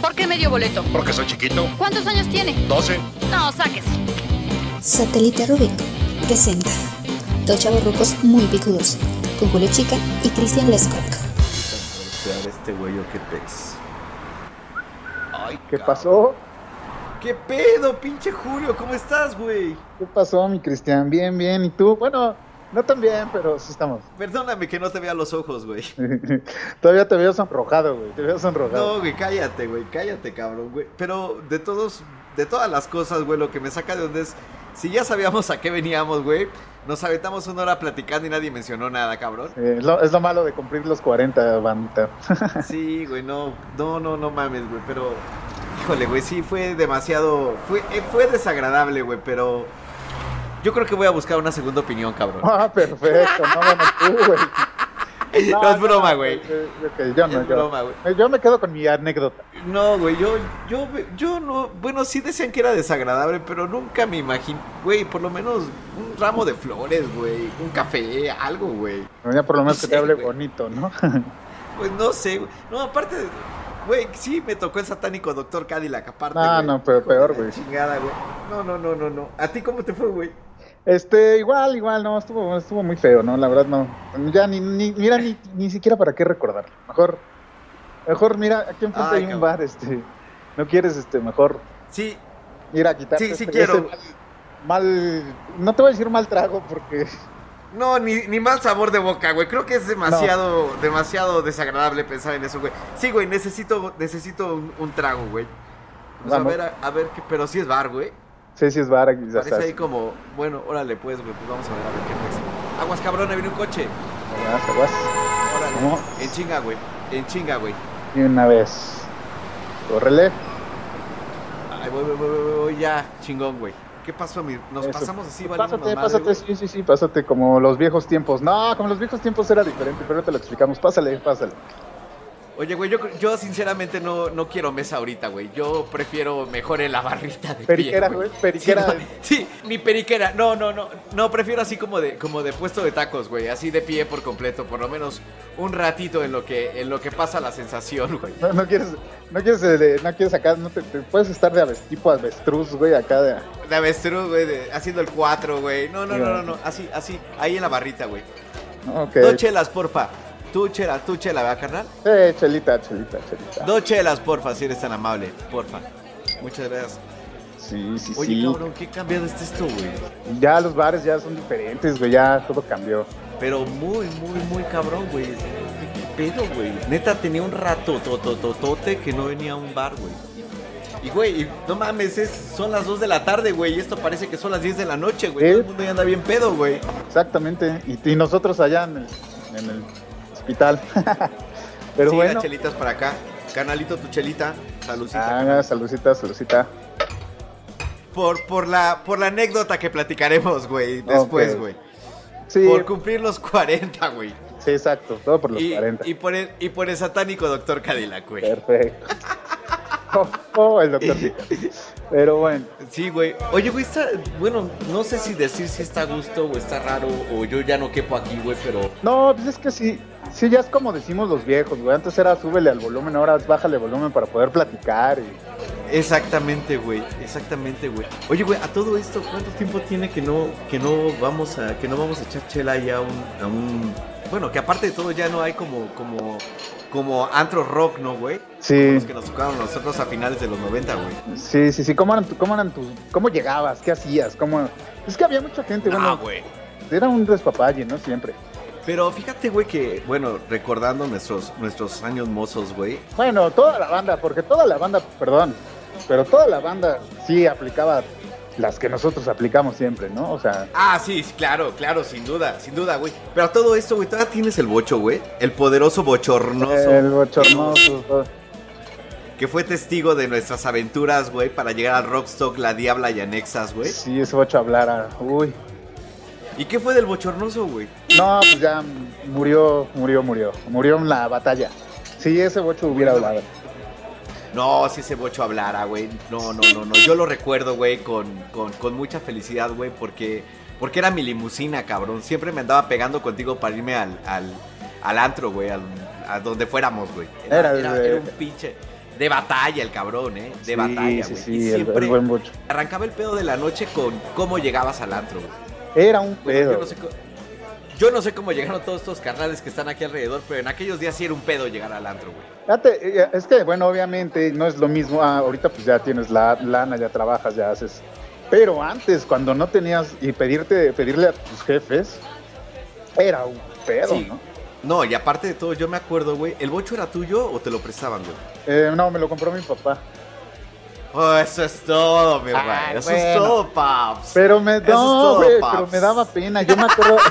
¿Por qué medio boleto? Porque soy chiquito. ¿Cuántos años tiene? 12. No, sáquese. Satélite Rubik presenta dos chavorrucos muy picudos con Julio Chica y Cristian Lescock. este güey qué pez. Ay, ¿Qué cabrón. pasó? ¿Qué pedo, pinche Julio? ¿Cómo estás, güey? ¿Qué pasó, mi Cristian? Bien, bien. ¿Y tú? Bueno, no tan bien, pero sí estamos. Perdóname que no te vea los ojos, güey. Todavía te veo sonrojado, güey. Te veo sonrojado. No, güey, cállate, güey, cállate, cabrón, güey. Pero de todos, de todas las cosas, güey, lo que me saca de donde es, si ya sabíamos a qué veníamos, güey, nos aventamos una hora platicando y nadie mencionó nada, cabrón. Es, lo, es lo malo de cumplir los 40, bandita. Sí, güey, no, no, no, no mames, güey, pero, híjole, güey, sí fue demasiado, fue, eh, fue desagradable, güey, pero yo creo que voy a buscar una segunda opinión, cabrón. ah, perfecto. No, bueno, tú, güey. No, es broma, güey. ok, yo no, Es yo. broma, güey. Eh, Yo me quedo con mi anécdota. No, güey, yo, yo, yo no, bueno, sí decían que era desagradable, pero nunca me imaginé, güey, por lo menos un ramo de flores, güey, un café, algo, güey. Ya por lo menos No que sé, te hable bonito, ¿no? Pues no sé, güey. No, aparte, güey, sí me tocó el satánico doctor Cadillac, aparte, No, güey. no, pero peor, güey. Chingada, güey. No, no, no, no, no. ¿A ti cómo te fue, güey? Este, igual, igual, no, estuvo, estuvo muy feo, ¿no? La verdad, no. Ya ni, ni mira, ni, ni siquiera para qué recordar. Mejor, mejor, mira, aquí enfrente Ay, hay un cabrón. bar, este. No quieres, este, mejor Sí, ir a quitar. Sí, sí quiero. mal, no te voy a decir mal trago porque. no, ni, ni mal sabor de boca, güey. Creo que es demasiado, demasiado desagradable pensar en eso, güey. Sí, güey, necesito, necesito un, un trago, güey. Pues a Vamos. ver, a, a ver, qué, pero sí es bar, güey. Sí, sí es ya Parece ahí como, bueno, órale pues, güey, pues vamos a ver a ver qué pasa. Aguas cabrón, ahí viene un coche. Aguas, aguas. Órale. ¿Cómo? En chinga, güey. En chinga, güey. Y una vez. Córrele. Ay, voy, voy, voy, voy, voy, ya, chingón, güey. ¿Qué pasó, mi? Nos Eso. pasamos así, valiendo Pásate, madre, pásate, güey. sí, sí, sí, pásate como los viejos tiempos. No, como los viejos tiempos era diferente, pero te lo explicamos. Pásale, pásale. Oye, güey, yo, yo sinceramente no, no quiero mesa ahorita, güey. Yo prefiero mejor en la barrita de Periquera, pie, güey, periquera. Sí, no, sí, ni periquera. No, no, no. No, prefiero así como de, como de puesto de tacos, güey. Así de pie por completo. Por lo menos un ratito en lo que, en lo que pasa la sensación, güey. No, no quieres, no quieres, eh, no quieres acá, no te, te puedes estar de tipo avestruz, güey, acá de. De avestruz, güey, de- haciendo el 4, güey. No, no, no, no, no. Así, así. Ahí en la barrita, güey. Ok. Dos chelas, porfa. Tú chela, tú chela, ¿verdad, carnal? Eh, chelita, chelita, chelita. Dos chelas, porfa, si eres tan amable. Porfa. Muchas gracias. Sí, sí, Oye, sí. cabrón, qué cambiado está esto, güey. Ya los bares ya son diferentes, güey, ya todo cambió. Pero muy, muy, muy cabrón, güey. ¿Qué pedo, güey? Neta, tenía un rato totototote que no venía a un bar, güey. Y, güey, no mames, es, son las 2 de la tarde, güey. Y esto parece que son las 10 de la noche, güey. ¿Eh? Todo el mundo ya anda bien pedo, güey. Exactamente. Y, y nosotros allá en el, en el hospital. Pero sí, bueno. chelitas para acá. Canalito, tu chelita. Saludcita. Ah, saludcita, saludcita. Por, por, la, por la anécdota que platicaremos, güey, después, güey. Sí, Por cumplir los 40, güey. sí, exacto. Todo por los Y, 40. y, por el, y por el satánico doctor Cadillac, güey. Perfecto. Oh, oh, el doctor. Pero bueno. Sí, güey. Oye, güey, está. Bueno, no sé si decir si está a gusto o está raro o yo ya no quepo aquí, güey, pero. No, pues es que sí, sí, ya es como decimos los viejos, güey. Antes era súbele al volumen, ahora es bájale el volumen para poder platicar. Y... Exactamente, güey. Exactamente, güey. Oye, güey, a todo esto, ¿cuánto tiempo tiene que no, que no vamos a, que no vamos a echar chela ya a un, a un. Bueno, que aparte de todo ya no hay como, como, como antro rock, ¿no, güey? Como Sí, Los que nos tocaron nosotros a finales de los 90, güey. sí, sí, sí. ¿Cómo eran, tu- cómo eran tus, cómo llegabas? ¿Qué hacías? ¿Cómo? Es que había mucha gente, Ah, bueno, güey. era un despapalle, ¿no? Siempre. Pero fíjate, güey, que, bueno, recordando nuestros, nuestros años mozos, güey. Bueno, toda la banda, porque toda la banda, perdón, pero toda la banda sí aplicaba las que nosotros aplicamos siempre, ¿no? O sea, Ah, sí, sí, claro, claro, sin duda, sin duda, güey. Pero todo esto, güey, todavía tienes el bocho, güey. El poderoso bochornoso. el bochornoso. todo. Que fue testigo de nuestras aventuras, güey, para llegar al Rockstock, La Diabla y Anexas, güey. Sí, ese bocho hablara. Uy. ¿Y qué fue del bochornoso, güey? No, pues ya murió, murió, murió. Murió en la batalla. Sí, ese bocho hubiera hablado. No, si ese bocho hablara, güey. No, no, no, no. Yo lo recuerdo, güey, con, con, con mucha felicidad, güey, porque, porque era mi limusina, cabrón. Siempre me andaba pegando contigo para irme al, al, al antro, güey, al, a donde fuéramos, güey. Era Era, de- era un pinche de batalla el cabrón, ¿eh? De Sí, batalla, sí, güey. sí, y el- siempre el buen bocho. arrancaba el pedo de la noche con cómo llegabas al antro, güey. Era un pedo. yo, no sé co- yo no sé cómo llegaron todos estos carnales que están aquí alrededor, pero en aquellos días sí era un pedo llegar al antro, güey. Fíjate, eh, es que, bueno, obviamente no es lo mismo. ah, ahorita pues ya tienes la lana, ya trabajas, ya haces. Pero antes, cuando no tenías y pedirte, pedirle a tus jefes, era un pedo, Sí. ¿no? No, y aparte de todo, yo me acuerdo, güey, ¿el bocho era tuyo o te lo prestaban, güey? Eh, no, me lo compró mi papá. Oh, eso es todo, mi güey. Ah, Eso es todo, paps. Pero me, Eso es no, todo, paps. pero me daba pena. Yo me acuerdo.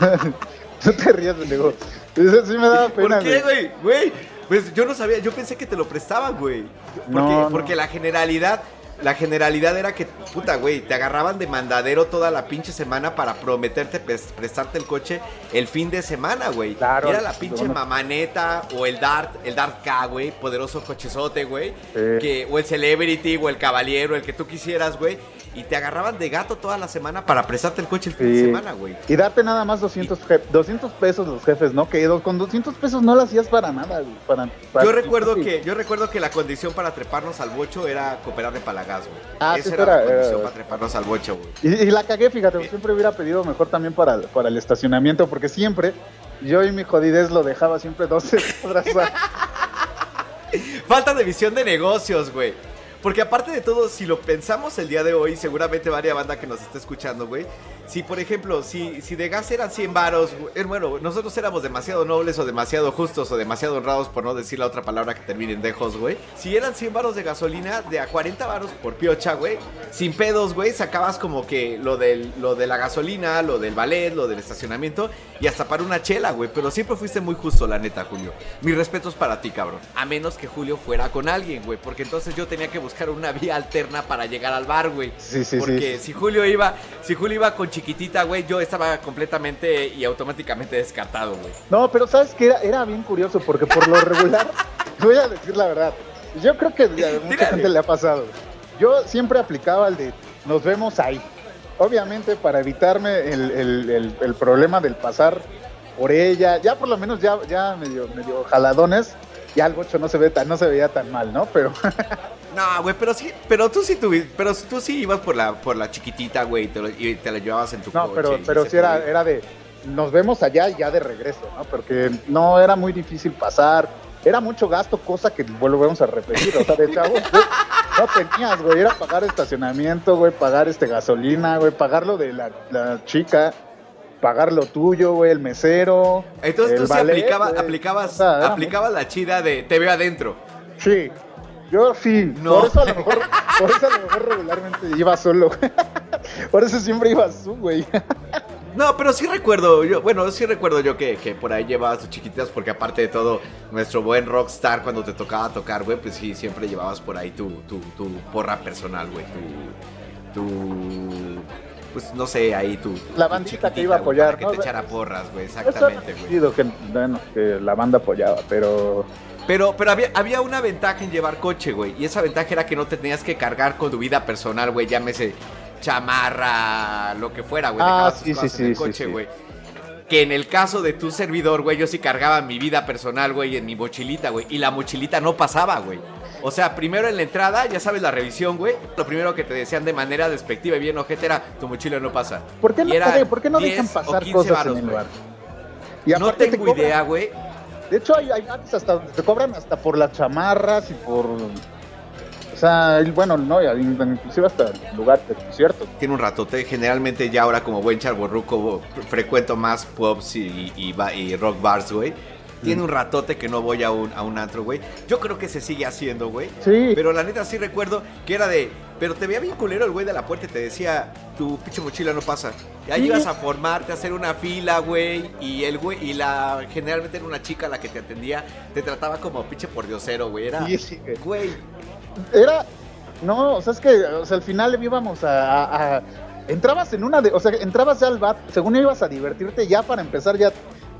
no te rías, pendejo. Eso sí me daba pena, ¿Por qué, güey? Güey, pues yo no sabía, yo pensé que te lo prestaban, güey. Porque, No, no. porque la generalidad, la generalidad era que, puta, güey, te agarraban de mandadero toda la pinche semana para prometerte pres- prestarte el coche el fin de semana, güey. Claro, Era la pinche mamaneta o el Dart, el Dart K, güey, poderoso cochezote, güey. Que, o el Celebrity o el Caballero, el que tú quisieras, güey. Y te agarraban de gato toda la semana para prestarte el coche el fin de semana, güey. Y darte nada más 200, je- 200 pesos los jefes, ¿no? Que con 200 pesos no lo hacías para nada, güey. Para, para- Yo recuerdo que yo recuerdo que la condición para treparnos al bocho era cooperar de palagas, güey. Ah, Esa sí, era, era- la condición era- para treparnos al bocho, güey. Y, y la cagué, fíjate, siempre hubiera pedido mejor también para, para el estacionamiento, porque siempre yo y mi jodidez lo dejaba siempre 12 cuadras. Falta de visión de negocios, güey. Porque aparte de todo, si lo pensamos el día de hoy, seguramente varia banda que nos está escuchando, güey. Si, por ejemplo, si, si de gas eran 100 varos, eh, bueno, nosotros éramos demasiado nobles o demasiado justos o demasiado honrados, por no decir la otra palabra que termine en dejos, güey. Si eran 100 varos de gasolina, de a 40 varos por piocha, güey. Sin pedos, güey, sacabas como que lo, del, lo de la gasolina, lo del ballet, lo del estacionamiento y hasta para una chela, güey. Pero siempre fuiste muy justo, la neta, Julio. Mis respetos para ti, cabrón. A menos que Julio fuera con alguien, güey. Porque entonces yo tenía que buscar una vía alterna para llegar al bar, güey. Sí, sí, Porque sí. si Julio iba, si Julio iba con chiquitita, güey, yo estaba completamente y automáticamente descartado, güey. No, pero sabes que era, era bien curioso, porque por lo regular, voy a decir la verdad, yo creo que a mucha gente le ha pasado. Yo siempre aplicaba el de nos vemos ahí. Obviamente para evitarme el, el- el- el problema del pasar por ella, ya por lo menos ya, ya medio, medio jaladones, ya el bocho no se ve tan, no se veía tan mal, ¿no? Pero No, güey, pero sí, pero tú sí tuvi- pero tú sí ibas por la, por la chiquitita, güey, y te, lo- y te la llevabas en tu no, coche. pero, y pero ese sí era, era de nos vemos allá y ya de regreso, ¿no? Porque no era muy difícil pasar, era mucho gasto, cosa que volvemos a repetir, o sea, de chavos, güey, no tenías, güey, era pagar estacionamiento, güey, pagar este gasolina, güey, pagar lo de la, la chica, pagar lo tuyo, güey, el mesero. Entonces tú sí aplicaba- aplicabas, O sea, era aplicabas la chida de te veo adentro. Sí. Yo sí, No. por eso a lo mejor, por eso a lo mejor regularmente iba solo. por eso siempre ibas tú, güey. No, pero sí recuerdo, yo, bueno, sí recuerdo yo que, que por ahí llevabas tus chiquititas, porque aparte de todo, nuestro buen rockstar cuando te tocaba tocar, güey, pues sí, siempre llevabas por ahí tu, tu, tu porra personal, güey, tu, tu, pues no sé, ahí tu... La bandita que iba a güey, apoyar, para que te echara porras, güey, exactamente, güey. que, bueno, que la banda apoyaba, pero Pero, pero había, había una ventaja en llevar coche, güey. Y esa ventaja era que no te tenías que cargar con tu vida personal, güey. Llámese chamarra, lo que fuera, güey. Ah, Dejabas tus sí, sí, en el sí, coche, güey. Que en el caso de tu servidor, güey, yo sí cargaba mi vida personal, güey, en mi mochilita, güey. Y la mochilita no pasaba, güey. O sea, primero en la entrada, ya sabes, la revisión, güey. Lo primero que te decían de manera despectiva y bien ojete era, tu mochila no pasa. ¿por qué no, ¿por qué no 10 dejan pasar 15 cosas varos, en el bar? Y No te tengo idea, güey. De hecho, hay, hay bares hasta te cobran hasta por las chamarras y por. O sea, bueno, no, inclusive hasta el lugar de concierto. tiene un ratote. Generalmente ya ahora como buen charborruco frecuento más pubs y, y, ba- y rock bars, güey. Tiene un ratote que no voy a un, a un antro, güey. Yo creo que se sigue haciendo, güey. Sí, Pero la neta sí recuerdo que era de... Pero te veía bien culero el güey de la puerta y te decía, tu pinche mochila no pasa. Y ahí Sí. ibas a formarte, a hacer una fila, güey. Y el güey, y la... Generalmente era una chica la que te atendía. Te trataba como pinche pordiosero, güey. Era... sí, sí, güey. Era. No, o sea, es que o sea, al final íbamos a, a- a- Entrabas en una de. O sea, entrabas ya al bar, según ibas a divertirte, ya para empezar, ya,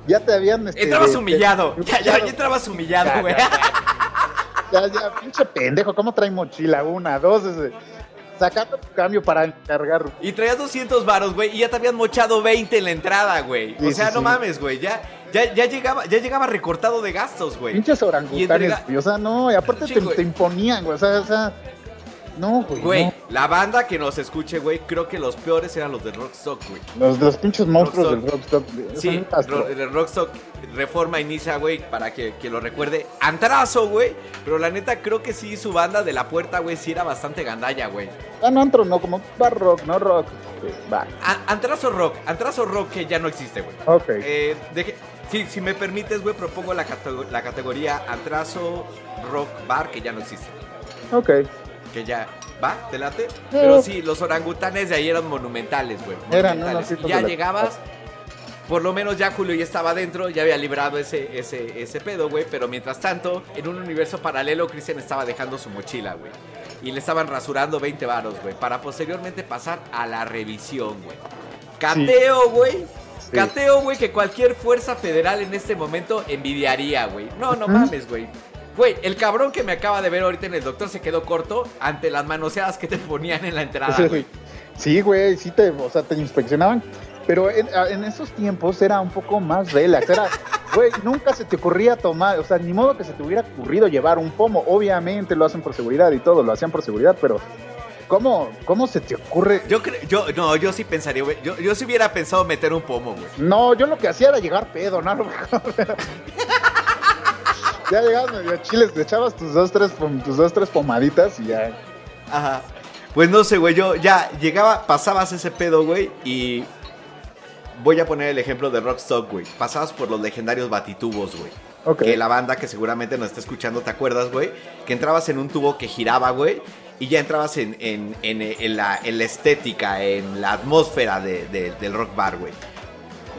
ya te habían. este, entrabas de- humillado. de- Ya, ya, ya entrabas humillado, güey. ya, Ya, ya, pinche pendejo, ¿cómo trae mochila? Una, dos, ese, sacando tu cambio para cargar. Y traías 200 varos, güey, y ya te habían mochado 20 en la entrada, güey. Sí, o sea, sí, no sí. mames, güey, ya, ya, ya llegaba, ya llegaba recortado de gastos, güey. Pinches orangutanes, entrega- güey, o sea, no, y aparte te, te imponían, güey, o sea, o sea, no, güey. Güey, no. la banda que nos escuche, güey, creo que los peores eran los de Rockstock, güey. Los, los pinches monstruos del Rockstock. güey, Sí, de Rockstock Reforma inicia, güey, para que, que lo recuerde. Antrazo, güey. Pero la neta, creo que sí, su banda de la puerta, güey, sí era bastante gandalla, güey. Ah, no, antro, no, como bar rock, no rock. güey, Va, Antrazo Rock, Antrazo Rock que ya no existe, güey. ok. Eh, deje- sí, si me permites, güey, propongo la, la categoría Antrazo Rock Bar que ya no existe. ok. Que ya, ¿va? ¿Te late? Pero sí, los orangutanes de ahí eran monumentales, güey. Eran, ¿no? monumentales. Ya llegabas, por lo menos ya Julio ya estaba adentro, ya había librado ese, ese, ese pedo, güey. Pero mientras tanto, en un universo paralelo, Cristian estaba dejando su mochila, güey. Y le estaban rasurando 20 varos, güey. Para posteriormente pasar a la revisión, güey. Cateo, güey. Sí. Cateo, güey, que cualquier fuerza federal en este momento envidiaría, güey. No, no mames, güey. Güey, el cabrón que me acaba de ver ahorita en el doctor se quedó corto ante las manoseadas que te ponían en la entrada, güey. Sí, güey, sí te, o sea, te inspeccionaban. Pero en, en esos tiempos era un poco más relax. Era, güey, nunca se te ocurría tomar, o sea, ni modo que se te hubiera ocurrido llevar un pomo. Obviamente lo hacen por seguridad y todo, lo hacían por seguridad, pero ¿cómo, cómo se te ocurre? Yo creo, yo, no, yo sí pensaría, güey. Yo, yo sí hubiera pensado meter un pomo, güey. No, yo lo que hacía era llegar pedo, ¿no? Ya llegabas medio chiles, te echabas tus dos, tres, tus dos, tres pomaditas y ya. Ajá. Pues no sé, güey, yo ya llegaba, pasabas ese pedo, güey, y voy a poner el ejemplo de Rockstock, güey. Pasabas por los legendarios batitubos, güey. Ok. Que la banda que seguramente nos está escuchando, ¿te acuerdas, güey? Que entrabas en un tubo que giraba, güey. Y ya entrabas en, en- en- en la, en la estética, en la atmósfera de- de- del rock bar, güey.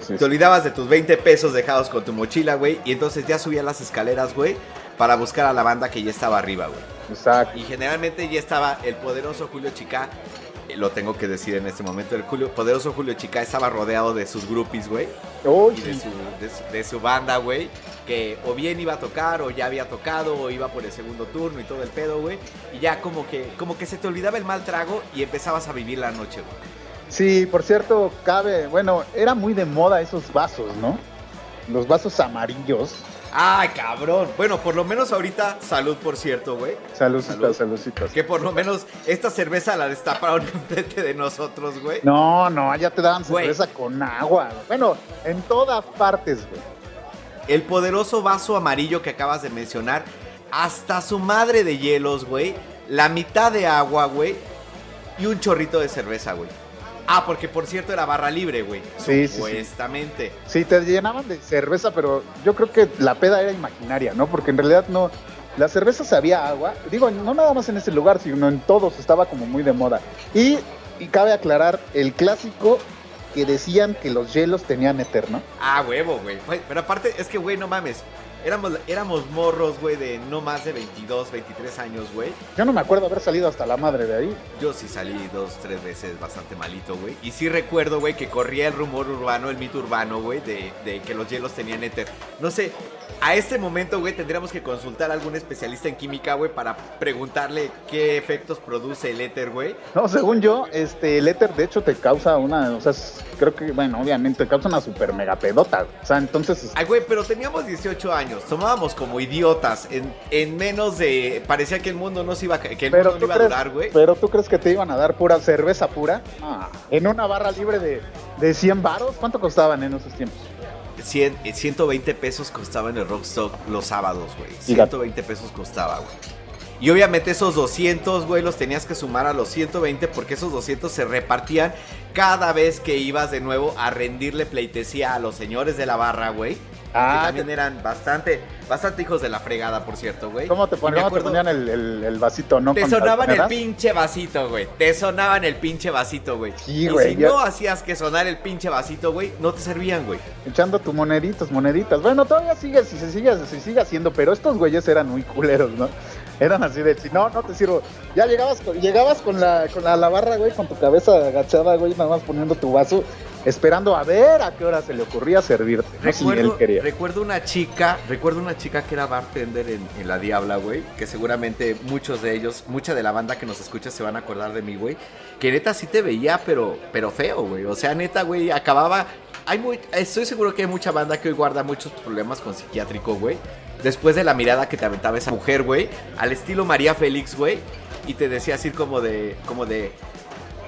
Sí, Te olvidabas de tus 20 pesos dejados con tu mochila, güey. Y entonces ya subías las escaleras, güey. Para buscar a la banda que ya estaba arriba, güey. Exacto. Y generalmente ya estaba el poderoso Julio Chica. eh, Lo tengo que decir en este momento. El Julio, poderoso Julio Chica estaba rodeado de sus groupies, güey. Uy, Y de su, de su- de su banda, güey. Que o bien iba a tocar, o ya había tocado, o iba por el segundo turno y todo el pedo, güey. Y ya como que, como que se te olvidaba el mal trago y empezabas a vivir la noche, güey. Sí, por cierto, cabe, bueno, era muy de moda esos vasos, ¿no? Los vasos amarillos. ¡Ay, cabrón! Bueno, por lo menos ahorita, salud, por cierto, güey. Saludcitas, Salud. saludcitas. Que por lo menos esta cerveza la destaparon enfrente de nosotros, güey. No, no, ya te daban Güey. cerveza con agua. Bueno, en todas partes, güey. El poderoso vaso amarillo que acabas de mencionar, hasta su madre de hielos, güey. La mitad de agua, güey. Y un chorrito de cerveza, güey. Ah, porque por cierto era barra libre, güey. Sí, sí, sí. Supuestamente. Sí, te llenaban de cerveza, pero yo creo que la peda era imaginaria, ¿no? Porque en realidad no. La cerveza sabía agua. Digo, no nada más en ese lugar, sino en todos estaba como muy de moda. Y, y cabe aclarar, el clásico que decían que los hielos tenían eterno. Ah, huevo. Güey, Pero aparte, es que, güey, no mames. Éramos, éramos morros, güey, de no más de 22, 23 años, güey. Yo no me acuerdo haber salido hasta la madre de ahí. Yo sí salí dos, tres veces bastante malito, güey. Y sí recuerdo, güey, que corría el rumor urbano, el mito urbano, güey, de, de que los hielos tenían éter. No sé, a este momento, güey, tendríamos que consultar a algún especialista en química, güey, para preguntarle qué efectos produce el éter, güey. No, según yo, este, el éter de hecho te causa una, o sea, creo que, bueno, obviamente te causa una super mega pedota. O sea, entonces, Ay, güey, pero teníamos 18 años, tomábamos como idiotas. En, en menos de. Parecía que el mundo no se iba que el pero mundo no iba a durar, güey. pero tú crees que te iban a dar pura cerveza pura? Ah, en una barra libre de, de 100 varos, ¿cuánto costaban en esos tiempos? 100, eh, 120 pesos costaba en el Rockstock los sábados, güey. Fíjate. 120 pesos costaba, güey. Y obviamente esos 200, güey, los tenías que sumar a los 120 porque esos 200 se repartían cada vez que ibas de nuevo a rendirle pleitesía a los señores de la barra, güey. Que Ah, también eran bastante, bastante hijos de la fregada, por cierto, güey. ¿cómo te ponían, cómo te ponían el, el- el vasito, no? Te sonaban el pinche vasito, güey. Te sonaban el pinche vasito, güey. Sí, Y güey, Si no hacías que sonar el pinche vasito, güey, no te servían, güey. Echando tu moneditas, moneditas. Bueno, todavía sigue, si se sigue, se sigue haciendo, pero estos güeyes eran muy culeros, ¿no? Eran así de, si no, no te sirvo. Ya llegabas con, llegabas con la, con la, la barra, güey, con tu cabeza agachada, güey, nada más poniendo tu vaso, esperando a ver a qué hora se le ocurría servirte. No si él Recuerdo, quería. recuerdo una chica, recuerdo una chica que era bartender en, en La Diabla, güey, que seguramente muchos de ellos, mucha de la banda que nos escucha se van a acordar de mí, güey, que neta sí te veía, pero, pero feo, güey, o sea, neta, güey, acababa hay muy, estoy seguro que hay mucha banda que hoy guarda muchos problemas con psiquiátrico, güey. Después de la mirada que te aventaba esa mujer, güey, al estilo María Félix, güey, y te decía así como de, como de,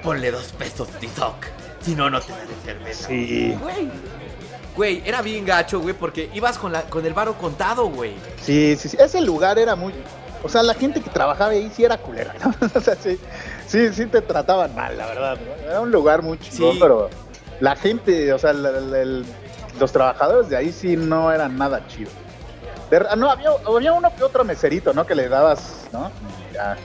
ponle dos pesos TikTok, si no, no te daré cerveza. Sí. Güey, güey, era bien gacho, güey, porque ibas con, la, con el varo contado, güey. Sí, sí, sí. Ese lugar era muy. O sea, la gente que trabajaba ahí sí era culera, ¿no? O sea, sí, sí, sí te trataban mal, la verdad. ¿no? Era un lugar muy chingón, Sí. pero la gente, o sea, el- los trabajadores de ahí sí no eran nada chidos. De- no, había, había uno que otro meserito, ¿no? Que le dabas, ¿no? Ya.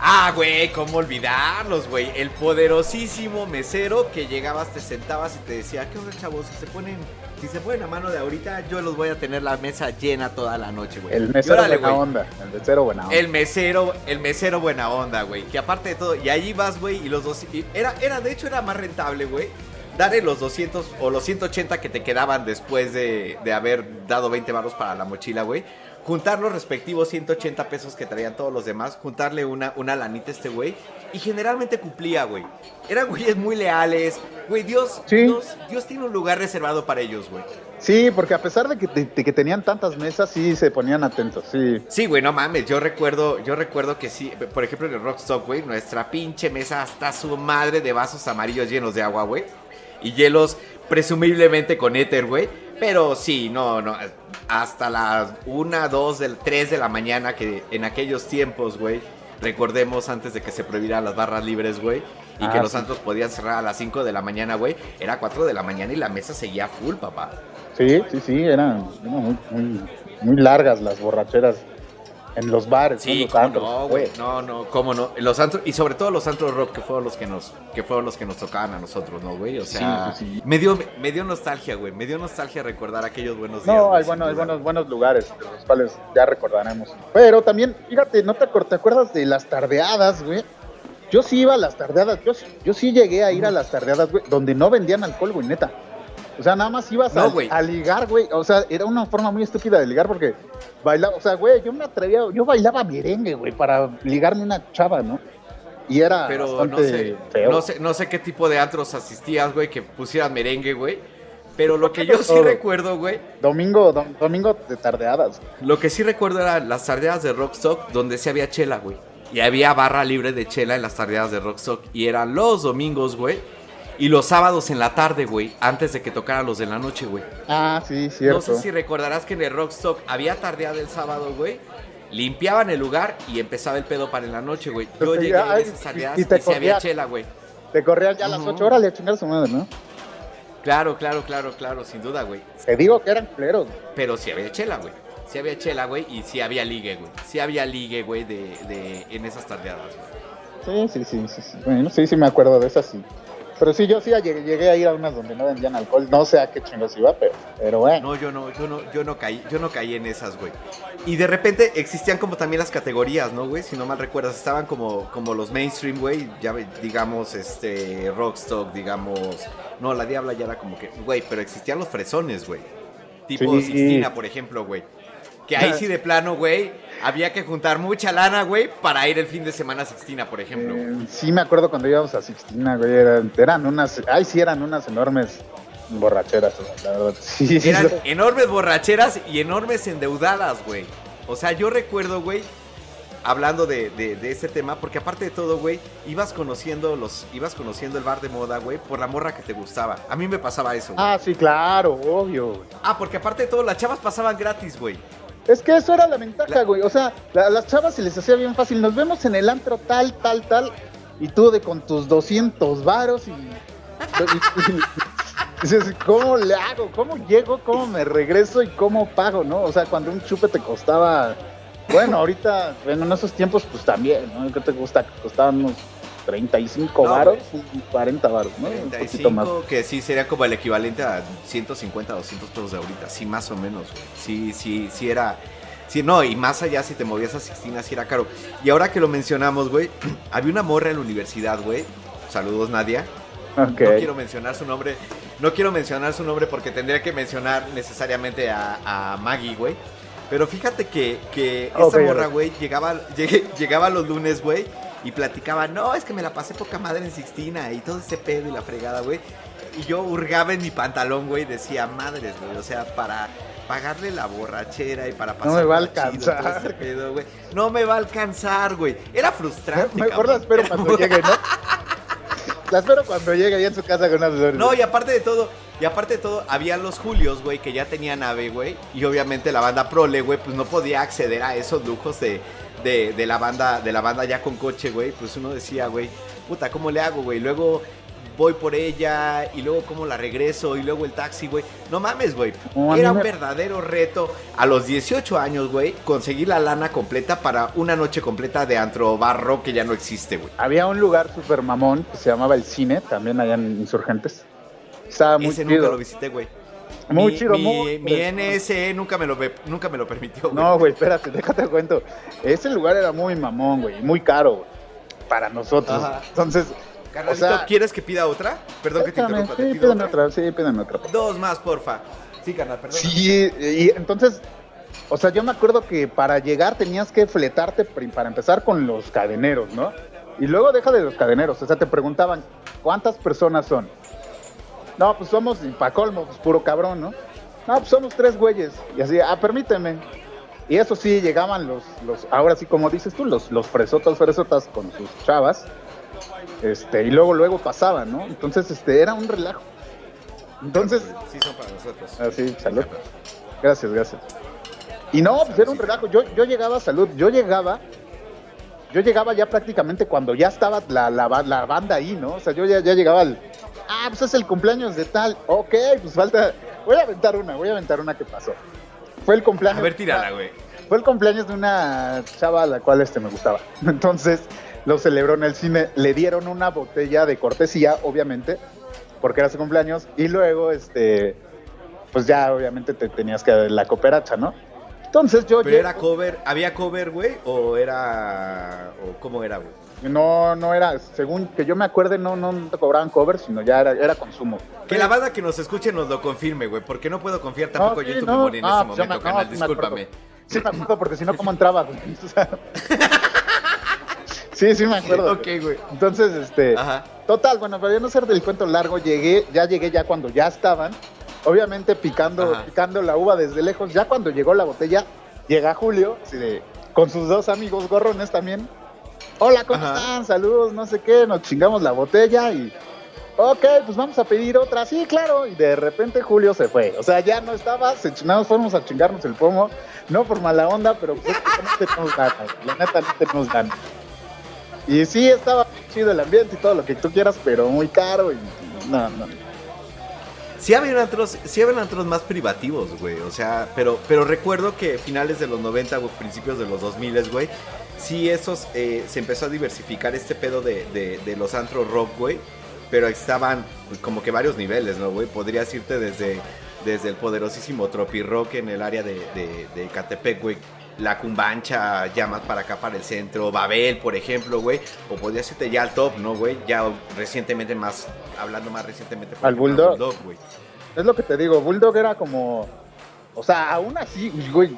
Ah, güey, cómo olvidarlos, güey. El poderosísimo mesero que llegabas, te sentabas y te decía, ¿qué onda, chavos? Si se ponen, si se ponen a mano de ahorita, yo los voy a tener la mesa llena toda la noche, güey. El mesero órale, buena onda. El mesero buena onda. El mesero, el mesero buena onda, güey. Que aparte de todo, y allí vas, güey, y los dos. y era, era, de hecho, era más rentable, güey. Darle los 200 o los 180 que te quedaban después de, de haber dado 20 baros para la mochila, güey. Juntar los respectivos 180 pesos que traían todos los demás, juntarle una, una lanita a este güey. Y generalmente cumplía, güey. Eran güeyes muy leales. Güey, Dios, Sí. Dios, Dios tiene un lugar reservado para ellos, güey. Sí, porque a pesar de que, de- de que tenían tantas mesas, sí se ponían atentos, sí. Sí, güey, no mames, yo recuerdo, yo recuerdo que sí, por ejemplo en el Rockstock, güey, nuestra pinche mesa hasta su madre de vasos amarillos llenos de agua, güey. Y hielos presumiblemente con éter, güey. Pero sí, no, no, hasta las 1, 2, del 3 de la mañana que en aquellos tiempos, güey, recordemos antes de que se prohibieran las barras libres, güey. Y Ah, que los sí. santos podían cerrar a las 5 de la mañana, güey. Era 4 de la mañana y la mesa seguía full, papá. Sí, sí, sí, eran, eran muy, muy, muy largas las borracheras en los bares. Sí, los cómo antros, no, güey. No, no, cómo no. Los antros, y sobre todo los antros rock que fueron los que nos, que fueron los que nos tocaban a nosotros, ¿no, güey? O sea, Sí, sí, me dio, me dio nostalgia, güey. Me dio nostalgia recordar aquellos buenos días. No, hay, bueno, hay buenos, buenos lugares, de los cuales ya recordaremos. Pero también, fíjate, ¿no te, acuer- te acuerdas de las tardeadas, güey? Yo sí iba a las tardeadas, yo, yo sí llegué a ir a las tardeadas, güey, donde no vendían alcohol, güey, neta. O sea, nada más ibas No, a, ligar, güey. O sea, era una forma muy estúpida de ligar porque bailaba, o sea, güey, yo me atrevía, yo bailaba merengue, güey, para ligarme una chava, ¿no? Y era Pero no sé, feo. no sé, no sé qué tipo de antros asistías, güey, que pusieran merengue, güey. Pero lo que yo sí Todo. recuerdo, güey, Domingo, dom- domingo de tardeadas. Lo que sí recuerdo eran las tardeadas de Rockstock donde sí había chela, güey. Y había barra libre de chela en las tardeadas de Rockstock. Y eran los domingos, güey. Y los sábados en la tarde, güey. Antes de que tocaran los de la noche, güey. Ah, sí, cierto. No sé si recordarás que en el Rockstock había tardeada el sábado, güey. Limpiaban el lugar y empezaba el pedo para en la noche, güey. Yo Pues, llegué a esas y- tardeadas y y, te sí había corría- chela, güey. Te corrían ya a las Ujú. 8 horas, le a chingar a su madre, ¿no? Claro, claro, claro, claro, sin duda, güey. Te digo que eran culeros. Pero sí había chela, güey. Sí había chela, güey. Y sí había ligue, güey. Sí había ligue, güey, de, de, en esas tardeadas, güey. Sí, sí, sí, sí, sí. Bueno, sí, sí me acuerdo de esas, sí. Pero sí, yo sí llegué, llegué a ir a unas donde no vendían alcohol. No sé a qué chingos iba, pero, pero bueno. No, yo no, yo no, yo no caí, yo no caí en esas, güey. Y de repente existían como también las categorías, ¿no, güey? Si no mal recuerdas, estaban como, como los mainstream, güey. Ya digamos, este, Rockstock, digamos. No, la Diabla ya era como que, güey, pero existían los fresones, güey. Tipo Sí. Por ejemplo, güey. Que ahí sí de plano, güey, había que juntar mucha lana, güey, para ir el fin de semana a Sixtina, por ejemplo. Eh, sí me acuerdo cuando íbamos a Sixtina, güey. Eran, eran unas, ay, sí, eran unas enormes borracheras, la verdad. Sí, Eran enormes borracheras y enormes endeudadas, güey. O sea, yo recuerdo, güey, hablando de, de, de este tema, porque aparte de todo, güey, ibas conociendo los, ibas conociendo el bar de moda, güey, por la morra que te gustaba. A mí me pasaba eso. güey. Ah, sí, claro, obvio. güey. Ah, porque aparte de todo, las chavas pasaban gratis, güey. Es que eso era la ventaja, güey. O sea, la- a las chavas se les hacía bien fácil. Nos vemos en el antro tal, tal, tal. Y tú de con tus 200 varos y- dices, ¿cómo le hago? ¿Cómo llego? ¿Cómo me regreso? ¿Y cómo pago? ¿No? O sea, cuando un chupe te costaba... Bueno, ahorita, bueno, en esos tiempos, pues también, ¿no? ¿Qué te gusta? Costaban unos 35 No, varos y 40 varos, ¿no? Un poquito más. 35, que sí sería como el equivalente a 150, 200 pesos de ahorita. Sí, más o menos. Sí, sí, sí era. Sí, no, y más allá si te movías a Sixtina, sí era caro. Y ahora que lo mencionamos, güey, había una morra en la universidad, güey. Saludos, Nadia. Ok. No quiero mencionar su nombre. No quiero mencionar su nombre porque tendría que mencionar necesariamente a, a Maggie, güey. Pero fíjate que, que esta Ok, morra, güey, llegaba, llegue- llegaba los lunes, güey, y platicaba, no, es que me la pasé poca madre en Sixtina y todo ese pedo y la fregada, güey. y yo hurgaba en mi pantalón, güey, decía, madres, güey, o sea, para pagarle la borrachera y para pasar me va a alcanzar. este pedo, güey. No me va a alcanzar, güey. Era frustrante. Mejor la espero Era cuando muy- llegue, ¿no? La espero cuando llegue ahí en su casa con flores. No, y aparte de todo, y aparte de todo, había los Julios, güey, que ya tenían nave, güey. Y obviamente la banda Prole, güey, pues no podía acceder a esos lujos de, de, de la banda, de la banda ya con coche, güey. Pues uno decía, güey, puta, ¿cómo le hago, güey? Luego voy por ella y luego cómo la regreso y luego el taxi, güey. No mames, güey. Era un verdadero reto a los 18 años, güey, conseguir la lana completa para una noche completa de antro barro que ya no existe, güey. Había un lugar super mamón que se llamaba El Cine, también allá en Insurgentes. Estaba muy Ese chido. nunca lo visité, güey. Muy mi, chido, mi, muy- mi NSE nunca me lo, nunca me lo permitió, güey. No, güey, espérate, déjate cuento. Ese lugar era muy mamón, güey, muy caro, güey, para nosotros. Ajá. Entonces, Carnalito, o sea- ¿quieres que pida otra? Perdón que te interrumpa. ¿te sí, otra? otra, sí, piden otra. Dos más, porfa. Sí, carnal, perdón. Sí, y entonces, o sea, yo me acuerdo que para llegar tenías que fletarte para empezar con los cadeneros, ¿no? Y luego deja de los cadeneros, o sea, te preguntaban, ¿cuántas personas son? No, pues somos, y pa' colmo, pues puro cabrón, ¿no? No, pues somos tres güeyes. Y así, ah, permíteme. Y eso sí, llegaban los, los ahora sí, como dices tú, los, los fresotas, fresotas con sus chavas. Este, y luego, luego pasaban, ¿no? Entonces, este, era un relajo. Entonces, Sí, son para nosotros. Ah, salud. Gracias, gracias. Y no, pues era un relajo. Yo, yo llegaba a salud, yo llegaba, yo llegaba ya prácticamente cuando ya estaba la, la, la banda ahí, ¿no? O sea, yo ya, ya llegaba al, ah, pues es el cumpleaños de tal, ok, pues falta, voy a aventar una, voy a aventar una que pasó. Fue el cumpleaños. A ver, tírala, güey. Fue el cumpleaños de una chava a la cual este me gustaba. Entonces lo celebró en el cine. Le dieron una botella de cortesía, obviamente, porque era su cumpleaños. Y luego, este, pues ya obviamente te tenías que dar la cooperacha, ¿no? Entonces yo Pero llego- era cover, ¿había cover, güey? ¿O era. o cómo era, güey? No, no era, según que yo me acuerde, no, no te cobraban cover, sino ya era, era consumo. Que la banda que nos escuche nos lo confirme, güey. Porque no puedo confiar tampoco No, yo sí, en tu no. memoria en Ah, ese pues momento, me- canal. Discúlpame. Sí me acuerdo, porque si no, ¿cómo entraba? güey? O sea, sí, sí me acuerdo. Ok, güey. Entonces, este... Ajá. Total, bueno, para no ser del cuento largo, llegué, ya llegué ya cuando ya estaban, obviamente picando, Ajá. picando la uva desde lejos. Ya cuando llegó la botella, llega Julio, así de- con sus dos amigos gorrones también. Hola, ¿cómo Ajá. están? Saludos, no sé qué, nos chingamos la botella y. Ok, pues vamos a pedir otra, sí, claro. Y de repente Julio se fue. O sea, ya no estaba, se chingados, fuimos a chingarnos el pomo. No por mala onda, pero pues es que no tenemos ganas. La neta, no tenemos ganas. Y sí, estaba chido el ambiente y todo lo que tú quieras, pero muy caro y no, no. Sí había antros, sí había antros más privativos, güey. O sea, pero, pero recuerdo que finales de los 90 o principios de los 2000, güey, sí esos eh, se empezó a diversificar este pedo de, de- de los antros rock, güey. Pero estaban pues, como que varios niveles, ¿no, güey? Podrías irte desde, desde el poderosísimo Tropi Rock en el área de, de, de Catepec, güey. La Cumbancha, ya más para acá, para el centro. Babel, por ejemplo, güey. O podrías irte ya al top, ¿no, güey? Ya recientemente más, hablando más recientemente. Al Bulldog. güey. Es lo que te digo, Bulldog era como. O sea, aún así, güey.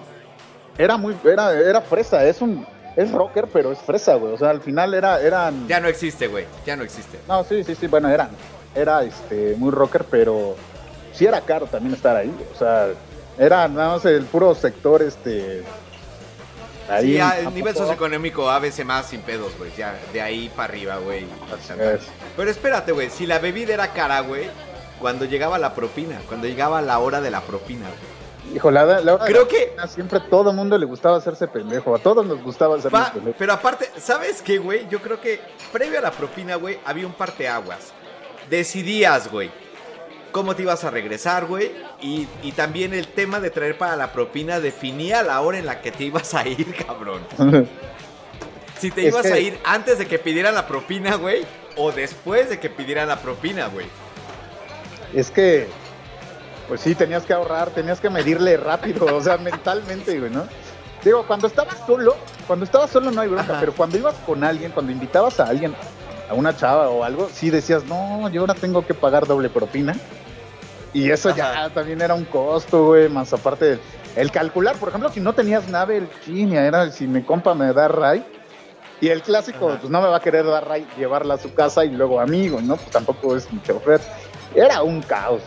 Era muy. Era, era fresa, es un. Es rocker, pero es fresa, güey. O sea, al final era, eran. Ya no existe, güey. Ya no existe. No, sí, sí, sí, bueno, eran. Era este, muy rocker, pero sí era caro también estar ahí. O sea, era nada más el puro sector, este. Sí, ya, el nivel socioeconómico ABC más sin pedos, güey. Ya, de ahí para arriba, güey. Es. Pero espérate, güey. Si la bebida era cara, güey. Cuando llegaba la propina. Cuando llegaba la hora de la propina, güey. Hijo, la, la hora de Creo la que- cena, siempre todo el mundo le gustaba hacerse pendejo. A todos nos gustaba hacerse pendejo. pero aparte, ¿sabes qué, güey? Yo creo que previo a la propina, güey, había un parteaguas. Decidías, güey, cómo te ibas a regresar, güey. Y, y también el tema de traer para la propina definía la hora en la que te ibas a ir, cabrón. Si te Es ibas que- a ir antes de que pidieran la propina, güey, o después de que pidieran la propina, güey. Es que, pues sí, tenías que ahorrar, tenías que medirle rápido, o sea, mentalmente, güey, ¿no? Digo, cuando estabas solo, cuando estabas solo no hay bronca, Ajá. pero cuando ibas con alguien, cuando invitabas a alguien, a una chava o algo, sí decías, no, yo ahora tengo que pagar doble propina. Y eso ya también era un costo, güey, más aparte el calcular, por ejemplo, si no tenías nave, el chinia era si mi compa me da ray. Y el clásico, Ajá. pues no me va a querer dar ray, llevarla a su casa y luego amigo, ¿no? Pues tampoco es mi chofer. Era un caos.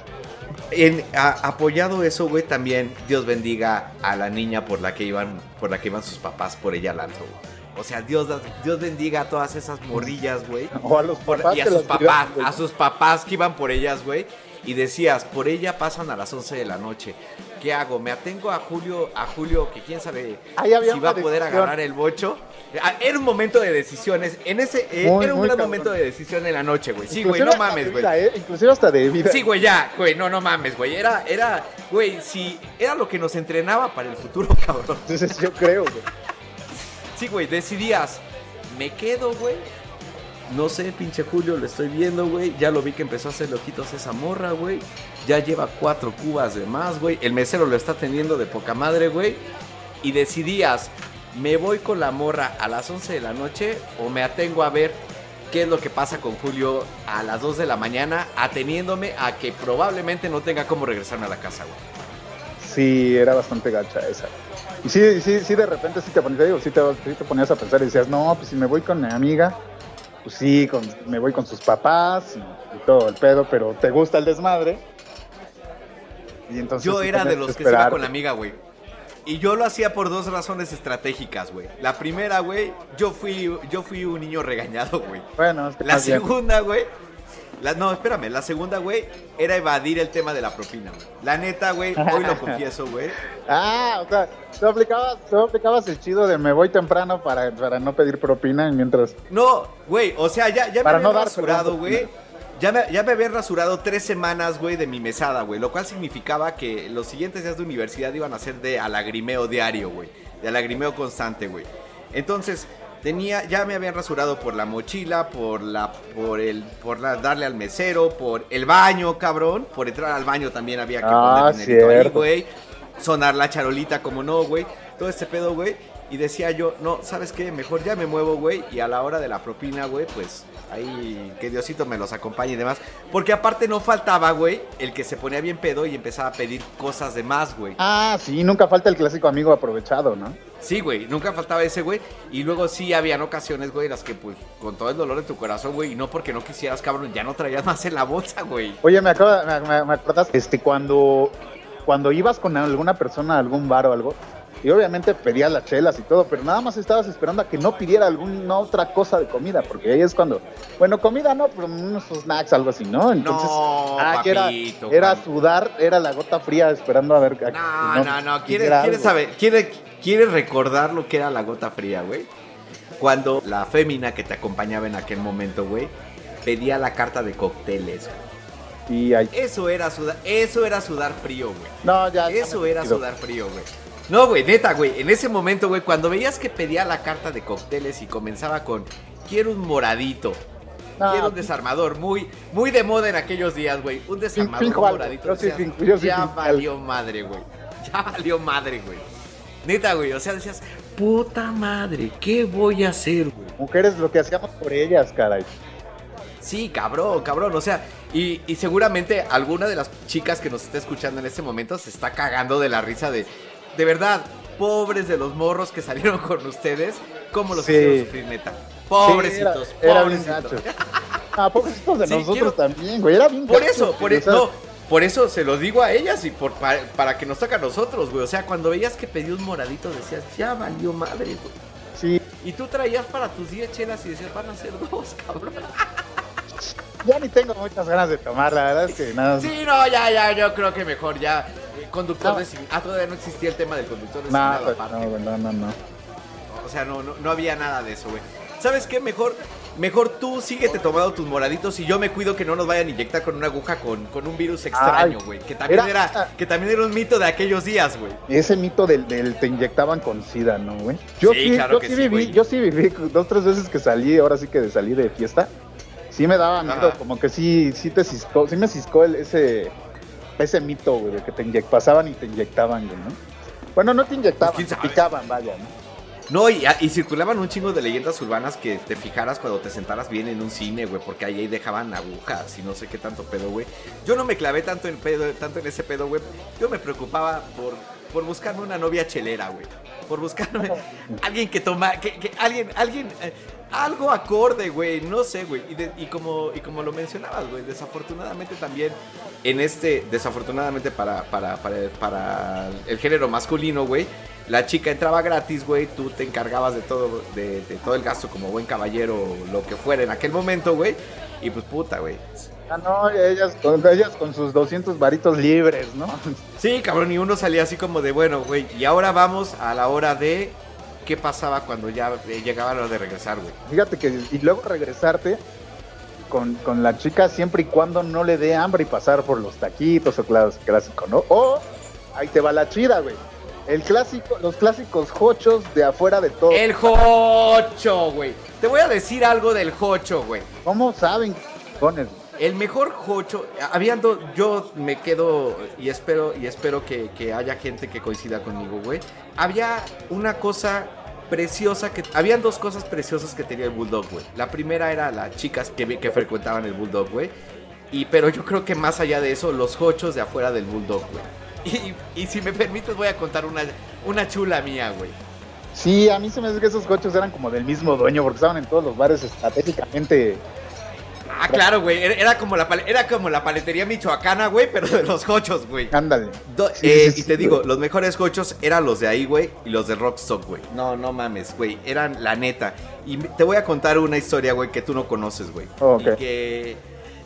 En, a- apoyado eso, güey, también Dios bendiga a la niña por la que iban, por la que iban sus papás por ella al antro, güey. O sea, Dios, Dios bendiga a todas esas morrillas, güey. O a los Por- papás y a sus papás, a sus papás que iban por ellas, güey. Y decías, por ella pasan a las 11 de la noche. ¿Qué hago? ¿Me atengo a Julio, a Julio, que quién sabe si va a poder agarrar el bocho? Ah, Era un momento de decisiones. En ese, eh, Muy, era un gran cabrón. momento de decisión en la noche, güey. Sí, güey, no mames, güey. ¿eh? Inclusive hasta de vida. Sí, güey, ya, güey, no, no mames, güey. Era, era, güey, si era lo que nos entrenaba para el futuro, cabrón. Entonces yo creo, güey. Sí, güey, decidías, me quedo, güey. No sé, pinche Julio, lo estoy viendo, güey. Ya lo vi que empezó a hacer ojitos esa morra, güey. Ya lleva cuatro cubas de más, güey. El mesero lo está teniendo de poca madre, güey. Y decidías, me voy con la morra a las 11 de la noche o me atengo a ver qué es lo que pasa con Julio a las 2 de la mañana, ateniéndome a que probablemente no tenga cómo regresarme a la casa, güey. Sí, era bastante gacha esa. Y sí, sí, sí, de repente sí te ponías, digo, sí te ponías a pensar y decías, no, pues si me voy con mi amiga, pues sí, con- me voy con sus papás y, y todo el pedo, pero te gusta el desmadre. Y entonces Yo era de los que se iba con la amiga, güey. Y yo lo hacía por dos razones estratégicas, güey. La primera, güey, yo fui, yo fui un niño regañado, güey. Bueno, es que La segunda, güey. La- no, espérame. La segunda, güey, era evadir el tema de la propina, güey. La neta, güey, hoy lo confieso, güey. Ah, o sea, tú aplicabas, tú aplicabas el chido de me voy temprano para, para no pedir propina y mientras... No, güey, o sea, ya, ya me Para había no dar, rasurado, güey. Ya me, ya me había rasurado tres semanas, güey, de mi mesada, güey. Lo cual significaba que los siguientes días de universidad iban a ser de alagrimeo diario, güey. De alagrimeo constante, güey. Entonces, tenía, ya me habían rasurado por la mochila, por la, por el, por la, darle al mesero, por el baño, cabrón. Por entrar al baño también había que Ah, poner ahí, güey. Sonar la charolita, como no, güey. Todo este pedo, güey. Y decía yo, no, ¿sabes qué? Mejor ya me muevo, güey. Y a la hora de la propina, güey, pues ahí que Diosito me los acompañe y demás. Porque aparte no faltaba, güey, el que se ponía bien pedo y empezaba a pedir cosas de más, güey. Ah, sí, nunca falta el clásico amigo aprovechado, ¿no? Sí, güey, nunca faltaba ese, güey. Y luego sí habían ocasiones, güey, en las que, pues, con todo el dolor de tu corazón, güey, y no porque no quisieras, cabrón, ya no traías más en la bolsa, güey. Oye, me acaba, me, me, me acuerdas, este, cuando, cuando ibas con alguna persona a algún bar o algo, y obviamente pedías las chelas y todo, pero nada más estabas esperando a que no pidiera alguna otra cosa de comida, porque ahí es cuando, bueno, comida no, pero unos snacks, algo así, ¿no? Entonces, no, ah, que era, era sudar, era la gota fría esperando a ver. a No, no, no, quiere, pidiera quiere algo. saber, quiere, quiere recordar lo que era la gota fría, güey. Cuando la fémina que te acompañaba en aquel momento, güey, pedía la carta de cócteles. güey. Eso era sudar, eso era sudar frío, güey. no, ya. Eso era sudar frío, güey. No, güey, neta, güey. En ese momento, güey, cuando veías que pedía la carta de cócteles y comenzaba con quiero un moradito, No, quiero un desarmador, muy, muy de moda en aquellos días, güey. Un desarmador un moradito. Yo ya valió madre, güey. Ya valió madre, güey. Neta, güey. O sea, decías, puta madre, ¿qué voy a hacer, güey? Mujeres, lo que hacíamos por ellas, caray. Sí, cabrón, cabrón. O sea, y, y seguramente alguna de las chicas que nos está escuchando en este momento se está cagando de la risa de. De verdad, pobres de los morros que salieron con ustedes. ¿Cómo los Sí. hicieron sufrir, neta? Pobrecitos, era, era pobrecitos. gacho. Ah, pobrecitos de Sí, quiero- también, güey. Era bien Por gacho, eso, por eso, no, por eso se lo digo a ellas y por, para, para que nos toque a nosotros, güey. O sea, cuando veías que pedí un moradito decías, ya valió madre, güey. Sí, Y tú traías para tus 10 chelas y decías, van a ser dos, cabrón. ya ni tengo muchas ganas de tomar, la verdad es que nada. Sí, no, ya, ya, yo creo que mejor ya. eh, Conductor No. designado. Ah, todavía no existía el tema del conductor No, designado pues, aparte. no, güey, no, no, no. O sea, no, no, no había nada de eso, güey. ¿Sabes qué? Mejor, mejor tú síguete tomando tus moraditos y yo me cuido que no nos vayan a inyectar con una aguja con, con un virus extraño, güey. Que también era- era, que también era un mito de aquellos días, güey. Ese mito del, del te inyectaban con sida, ¿no, güey? Yo Sí, sí, claro yo que sí viví, yo sí viví dos, tres veces que salí, ahora sí que de salí de fiesta. Sí me daba miedo, Ajá. como que sí, sí te ciscó, sí me ciscó el, ese, ese mito, güey, de que te pasaban y te inyectaban, güey, ¿no? Bueno, no te inyectaban, Pues, te picaban, vaya, ¿no? No, y, y circulaban un chingo de leyendas urbanas que te fijaras cuando te sentaras bien en un cine, güey, porque ahí, ahí dejaban agujas y no sé qué tanto pedo, güey. Yo no me clavé tanto en pedo, tanto en ese pedo, güey. Yo me preocupaba por Por buscarme una novia chelera, güey. Por buscarme alguien que toma, que, que alguien, alguien, eh, algo acorde, güey. No sé, güey. Y, de- y como, y como lo mencionabas, güey, desafortunadamente también en este, desafortunadamente para, para, para, para el género masculino, güey, la chica entraba gratis, güey, tú te encargabas de todo, de, de todo el gasto como buen caballero, lo que fuera en aquel momento, güey, y pues puta, güey. Ah, no, ellas con, ellas con sus 200 varitos libres, ¿no? Sí, cabrón, y uno salía así como de, bueno, güey, y ahora vamos a la hora de qué pasaba cuando ya eh, llegaba hora de regresar, güey. Fíjate que, y luego regresarte con, con la chica siempre y cuando no le dé hambre y pasar por los taquitos o clásico, ¿no? O ahí te va la chida, güey. El clásico, los clásicos hochos de afuera de todo. El jocho, güey. Te voy a decir algo del jocho, güey. ¿Cómo saben? Pones, El mejor jocho, habiendo, yo me quedo y espero y espero que, que haya gente que coincida conmigo, güey. Había una cosa preciosa que habían dos cosas preciosas que tenía el bulldog, güey. La primera era las chicas que, frecuentaban el bulldog, güey. Y pero yo creo que más allá de eso, los jochos de afuera del bulldog, güey. Y, y si me permites voy a contar una, una chula mía, güey. Sí, a mí se me hace que esos coches eran como del mismo dueño porque estaban en todos los bares estratégicamente. Ah, claro, güey. Era, como la era como la paletería michoacana, güey, pero de los jochos, güey. Ándale. Sí, eh, sí, y te sí, digo, los mejores cochos eran los de ahí, güey, y los de Rockstock, güey. No, no mames, güey. Eran la neta. Y te voy a contar una historia, güey, que tú no conoces, güey. Ok. Y que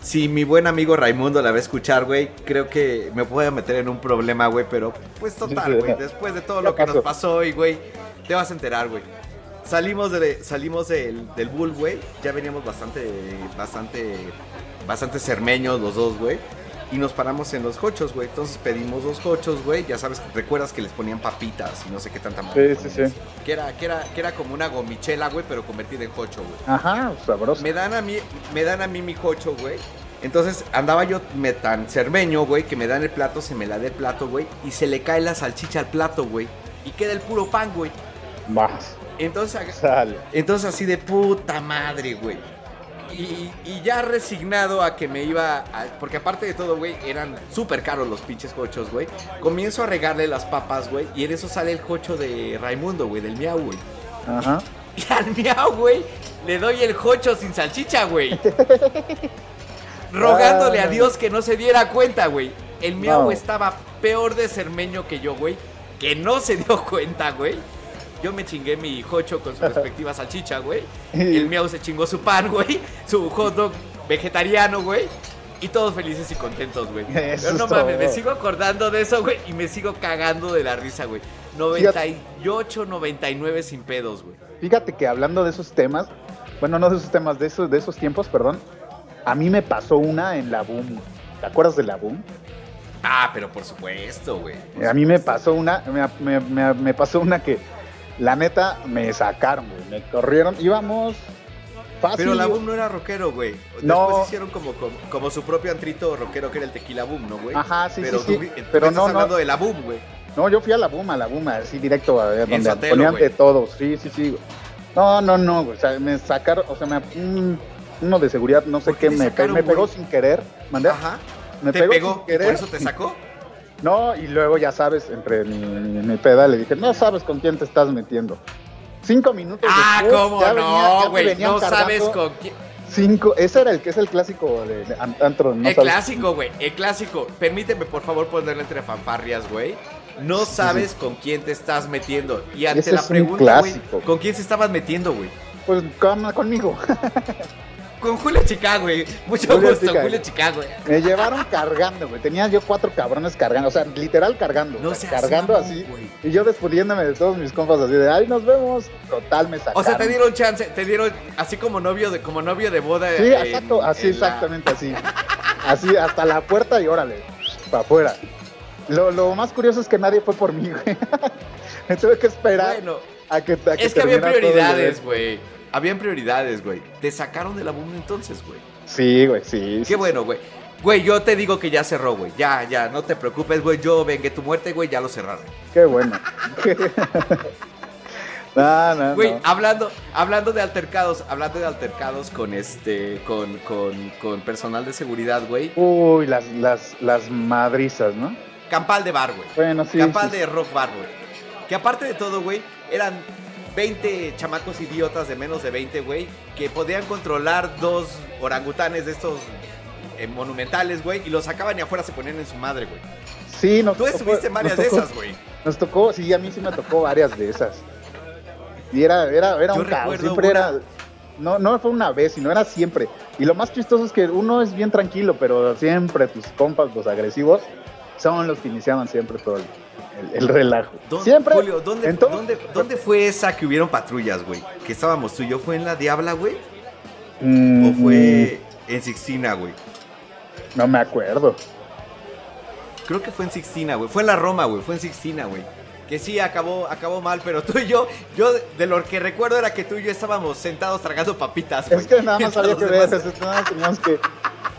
si mi buen amigo Raimundo la va a escuchar, güey, creo que me puede meter en un problema, güey. Pero, pues total, güey. Después de todo lo que nos pasó. pasó hoy, güey, te vas a enterar, güey. Salimos, de, salimos del, del Bull, güey. Ya veníamos bastante, bastante, bastante cermeños los dos, güey. Y nos paramos en los cochos, güey. Entonces pedimos dos cochos, güey. Ya sabes, recuerdas que les ponían papitas y no sé qué tanta Sí, sí, sí. Que era, que era, que era como una gomichela, güey, pero convertida en cocho, güey. Ajá, sabroso. Me dan a mí, me dan a mí mi cocho, güey. Entonces andaba yo me tan cermeño, güey, que me dan el plato, se me la da el plato, güey, y se le cae la salchicha al plato, güey. Y queda el puro pan, güey. Más. Entonces, Sale. entonces así de puta madre, güey. Y, y ya resignado a que me iba a- porque aparte de todo, güey, eran súper caros los pinches cochos, güey. Comienzo a regarle las papas, güey, y en eso sale el cocho de Raimundo, güey, del miau, güey. Ajá. Y al miau, güey, le doy el jocho sin salchicha, güey. Rogándole a. Dios que no se diera cuenta, güey. El miau No. estaba peor de cermeño que yo, güey. Que no se dio cuenta, güey. Yo me chingué mi jocho con su respectiva salchicha, güey. El miau se chingó su pan, güey. Su hot dog vegetariano, güey. Y todos felices y contentos, güey. Pero no es mames, me sigo acordando de eso, güey. Y me sigo cagando de la risa, güey. 98, 99 sin pedos, güey. Fíjate que hablando de esos temas, bueno, no de esos temas, de esos, de esos tiempos, perdón, a mí me pasó una en la boom. ¿Te acuerdas de la boom? Ah, pero por supuesto, güey. por A mí me pasó una, me, me- me- me pasó una que la neta me sacaron, güey, me corrieron, íbamos fácil. Pero la Boom no era rockero, güey. Después No. hicieron como, como, como su propio antrito rockero que era el Tequila Boom, ¿no, güey? Ajá, sí, pero sí, tú, sí, tú pero estás no, no. hablando de la Boom, güey. No, yo fui a la boom, a la boom, así directo a ver, donde Sotelo, ponían de todos, sí, sí, sí. güey. No, no, no, güey, o sea, me sacaron, o sea, me, un- uno de seguridad, no sé ¿Por qué me, sacaron, me pegó güey? sin querer, mandé, Ajá. me ¿Te pegó, pegó? sin ¿Y querer. por eso te sacó? No, y luego ya sabes, entre mi, mi, mi peda le dije, no sabes con quién te estás metiendo. Cinco minutos Ah, después, ¿cómo ya no, güey? No sabes con quién. Cinco, ese era el que es el clásico de, de an- antro, ¿no? el sabes? clásico, güey. El clásico. Permíteme, por favor, ponerle entre fanfarrias, güey. No sabes con quién te estás metiendo. Y ante Ese la pregunta, güey. ¿con quién se estabas metiendo, güey? Pues con- conmigo. Con Julio Chicago, güey. Mucho Julio gusto, Chicago. Julio Chicago, güey. Me llevaron cargando, güey. Tenía yo cuatro cabrones cargando, o sea, literal cargando. No o sea, cargando mamón, así. güey. Y yo despidiéndome de todos mis compas así de, ay, nos vemos. Total, me sacaron. O sea, te dieron chance, te dieron así como novio de, como novio de boda. Sí, en- exacto, así la- exactamente así. Así, hasta la puerta y órale, para afuera. Lo, lo más curioso es que nadie fue por mí, güey. me tuve que esperar Bueno, a que, a es que había prioridades, güey. Habían prioridades, güey. Te sacaron de la boom entonces, güey. Sí, güey, sí. Qué sí, bueno, güey. Güey, yo te digo que ya cerró, güey. Ya, ya, no te preocupes, güey. Yo vengué tu muerte, güey, ya lo cerraron. Qué bueno. no, no, Güey, no. hablando, hablando de altercados, hablando de altercados con este, con, con, con personal de seguridad, güey. Uy, las, las, las madrizas, ¿no? Campal de bar, güey. Bueno, sí. Campal sí. de rock bar, güey. Que aparte de todo, güey, eran 20 chamacos idiotas de menos de 20, güey, que podían controlar dos orangutanes de estos eh, monumentales, güey, y los sacaban y afuera se ponían en su madre, güey. Sí, nos Tú tocó- estuviste en varias de esas, güey. Nos tocó, sí, a mí sí me tocó varias de esas. Y era, era, era Yo un caos, siempre una- era. No, no fue una vez, sino era siempre. Y lo más chistoso es que uno es bien tranquilo, pero siempre tus compas, los agresivos, son los que iniciaban siempre todo el, el- el relajo. ¿Dónde- Siempre. Julio, ¿dónde, fue esa que hubieron patrullas, güey? Que estábamos tú y yo. ¿Fue en la Diabla, güey? Mm, ¿O fue en Sixtina, güey? No me acuerdo. Creo que fue en Sixtina, güey. Fue en la Roma, güey. Fue en Sixtina, güey. Que sí, acabó, acabó mal, pero tú y yo, yo de lo que recuerdo era que tú y yo estábamos sentados tragando papitas, güey. Es que nada más había que ver, demás- es que nada más teníamos que.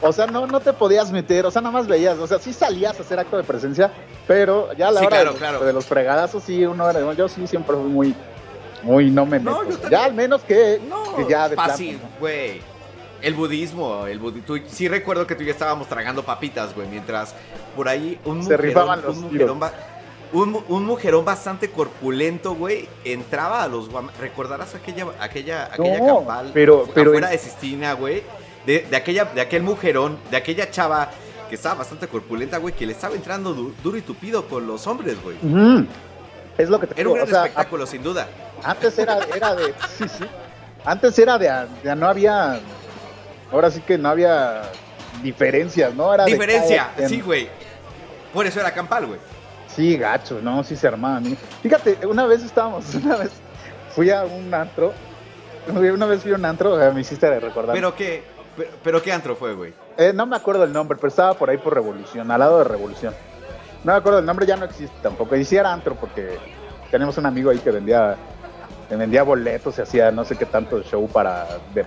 O sea, no, no te podías meter, o sea, nada más veías, o sea, sí salías a hacer acto de presencia, pero ya a la Sí, hora claro, de, los, claro. de los fregadazos, sí, uno era, yo sí siempre fui muy, muy no me No, meto. yo ya al menos que, No, que ya de fácil, güey. El budismo, el budi- tú- sí recuerdo que tú y yo estábamos tragando papitas, güey, mientras por ahí un Se rifaban mujerón, los un mujerón, ba- un, mu- un mujerón bastante corpulento, güey, entraba a los guam- recordarás aquella aquella aquella No, campal pero- pero afuera en- de Sistina, güey, de, de aquella de aquel mujerón, de aquella chava que estaba bastante corpulenta, güey, que le estaba entrando du- duro y tupido con los hombres, güey. Es lo que te Era un gran o sea, espectáculo, sin duda. antes era, era de, sí, sí, antes era de, de no había, ahora sí que no había diferencias, ¿no? Era Diferencia, sí, güey. Por eso era campal, güey. Sí, gacho, no, sí se armaban. ¿eh? Fíjate, una vez estábamos, una vez fui a un antro, una vez fui a un antro, eh, me hiciste recordar. Pero qué, pero, pero qué antro fue, güey. Eh, no me acuerdo el nombre, pero estaba por ahí por Revolución, al lado de Revolución. No me acuerdo el nombre, ya no existe tampoco. Y sí era antro porque tenemos un amigo ahí que vendía, que vendía boletos y hacía no sé qué tanto show para de,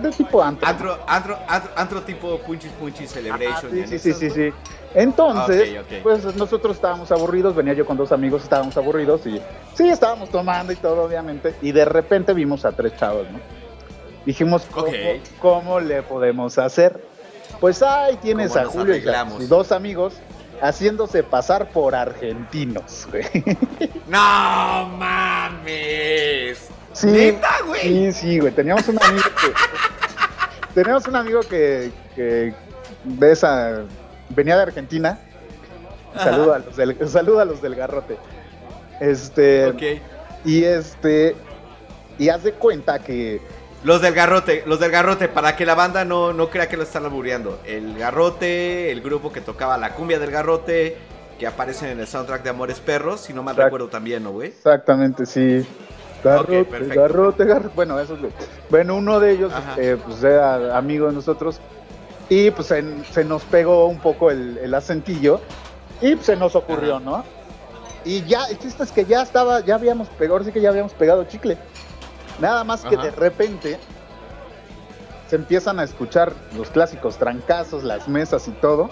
de tipo antro. Antro, antro, antro, antro tipo Punchis Punchis Celebration. Y sí, sí, sí, sí, sí. Entonces, pues nosotros estábamos aburridos, venía yo con dos amigos, estábamos aburridos y sí, estábamos tomando y todo, obviamente, y de repente vimos a tres chavos, ¿no? Dijimos, ¿cómo, cómo le podemos hacer? Pues ahí tienes ¿Cómo a Julio y a sus dos amigos haciéndose pasar por argentinos, güey. ¡No mames! Sí, ¿Neta, güey? Sí, sí, güey. Teníamos un amigo que. teníamos un amigo que, que de esa. venía de Argentina. Saluda a los del, saluda a los del garrote. Este. Ok. Y este. Y haz de cuenta que. Los del garrote, los del garrote, para que la banda no, no crea que lo están albureando. El garrote, el grupo que tocaba la cumbia del garrote, que aparece en el soundtrack de Amores Perros, si no mal Exacto. recuerdo también, ¿no, güey? Exactamente, sí. Garrote, garrote, garrote. Bueno, eso es lo- Bueno, uno de ellos, eh, pues era amigo de nosotros. Y pues se, se nos pegó un poco el, el acentillo. Y pues, se nos ocurrió, Ajá. ¿no? Y ya, el chiste es que ya estaba, ya habíamos pegado, ahora sí que ya habíamos pegado chicle. Nada más que de repente se empiezan a escuchar los clásicos trancazos, las mesas y todo.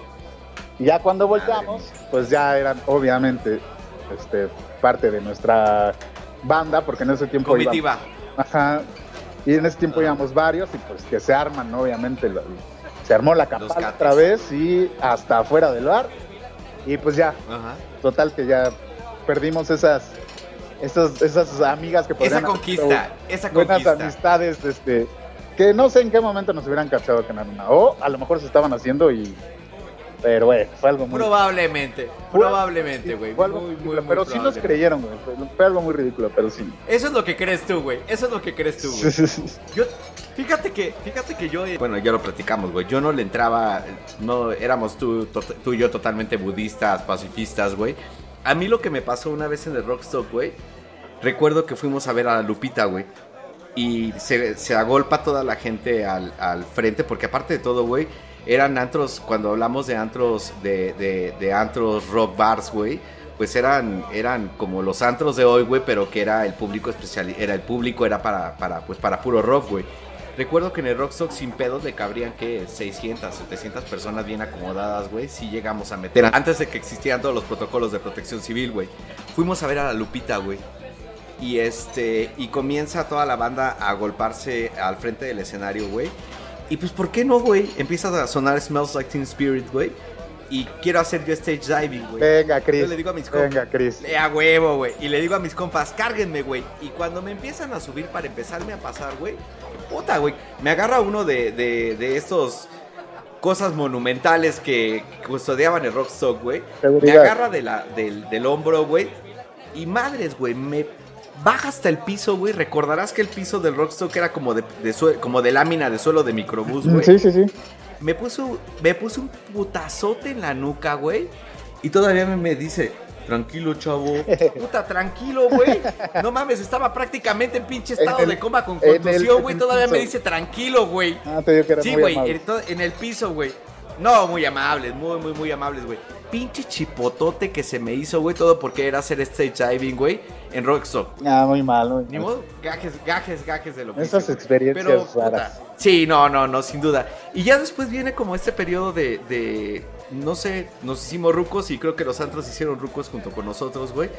Y ya cuando volteamos, pues ya eran obviamente este, parte de nuestra banda, porque en ese tiempo íbamos- Comitiva. Ajá. Y en ese tiempo íbamos varios y pues que se arman, obviamente. lo- se armó la campana otra vez y hasta afuera del bar. Y pues ya, Ajá. total que ya perdimos esas esas, esas amigas que Esa podrían haber conquista, esa buenas conquista. amistades este que no sé en qué momento nos hubieran cachado que eran una o a lo mejor se estaban haciendo y pero bueno fue algo muy Probablemente, probablemente, sí, güey. algo Muy, muy, muy pero sí nos creyeron güey fue, algo muy ridículo pero sí Eso es lo que crees tú, güey. Eso es lo que crees tú, güey. Sí, sí, sí. Yo, fíjate que, fíjate que yo, eh, bueno, ya lo platicamos, güey. Yo no le entraba, no éramos tú, tú y yo totalmente budistas, pacifistas, güey. A mí lo que me pasó una vez en el Rockstock, güey, recuerdo que fuimos a ver a Lupita, güey. Y se, agolpa toda la gente al, al frente, porque aparte de todo, güey, eran antros, cuando hablamos de antros, de, de, de antros rock bars, güey, pues eran, eran como los antros de hoy, güey, pero que era el público especial, era el público, era para, para, pues para puro rock, güey. Recuerdo que en el Rockstock sin pedos le cabrían que 600, 700 personas bien acomodadas, güey. Si llegamos a meter antes de que existieran todos los protocolos de protección civil, güey. Fuimos a ver a la Lupita, güey. Y este y comienza toda la banda a golparse al frente del escenario, güey. Y pues ¿por qué no, güey? Empieza a sonar Smells Like Teen Spirit, güey. Y quiero hacer yo stage diving, güey. Venga, Chris. Yo le digo a mis compas. Venga, Chris. A huevo, güey. Y le digo a mis compas, cárguenme, güey. Y cuando me empiezan a subir para empezarme a pasar, güey, puta, güey. Me agarra uno de, de, de estos cosas monumentales que custodiaban el Rockstock, güey. Me agarra de la, del, del hombro, güey. Y madres, güey, me baja hasta el piso, güey. Recordarás que el piso del Rockstock era como de, de como de lámina de suelo de microbús, güey. Sí, sí, sí. Me puso, me puso un putazote en la nuca, güey. Y todavía me, me dice, tranquilo, chavo. Puta, tranquilo, güey. No mames, estaba prácticamente en pinche estado En el- de coma con contusión, güey. Todavía me dice, tranquilo, güey. Ah, te digo que era Sí, güey, en, en el piso, güey. No, muy amables, muy, muy, muy amables, güey. Pinche chipotote que se me hizo, güey, todo porque era hacer stage diving, güey, en Rockstock. Ah, muy mal, muy Ni modo, gajes, gajes, gajes de lo que Esas experiencias raras. Sí, no, no, no, sin duda. Y ya después viene como este periodo de, de, no sé, nos hicimos rucos y creo que los antros hicieron rucos junto con nosotros, güey.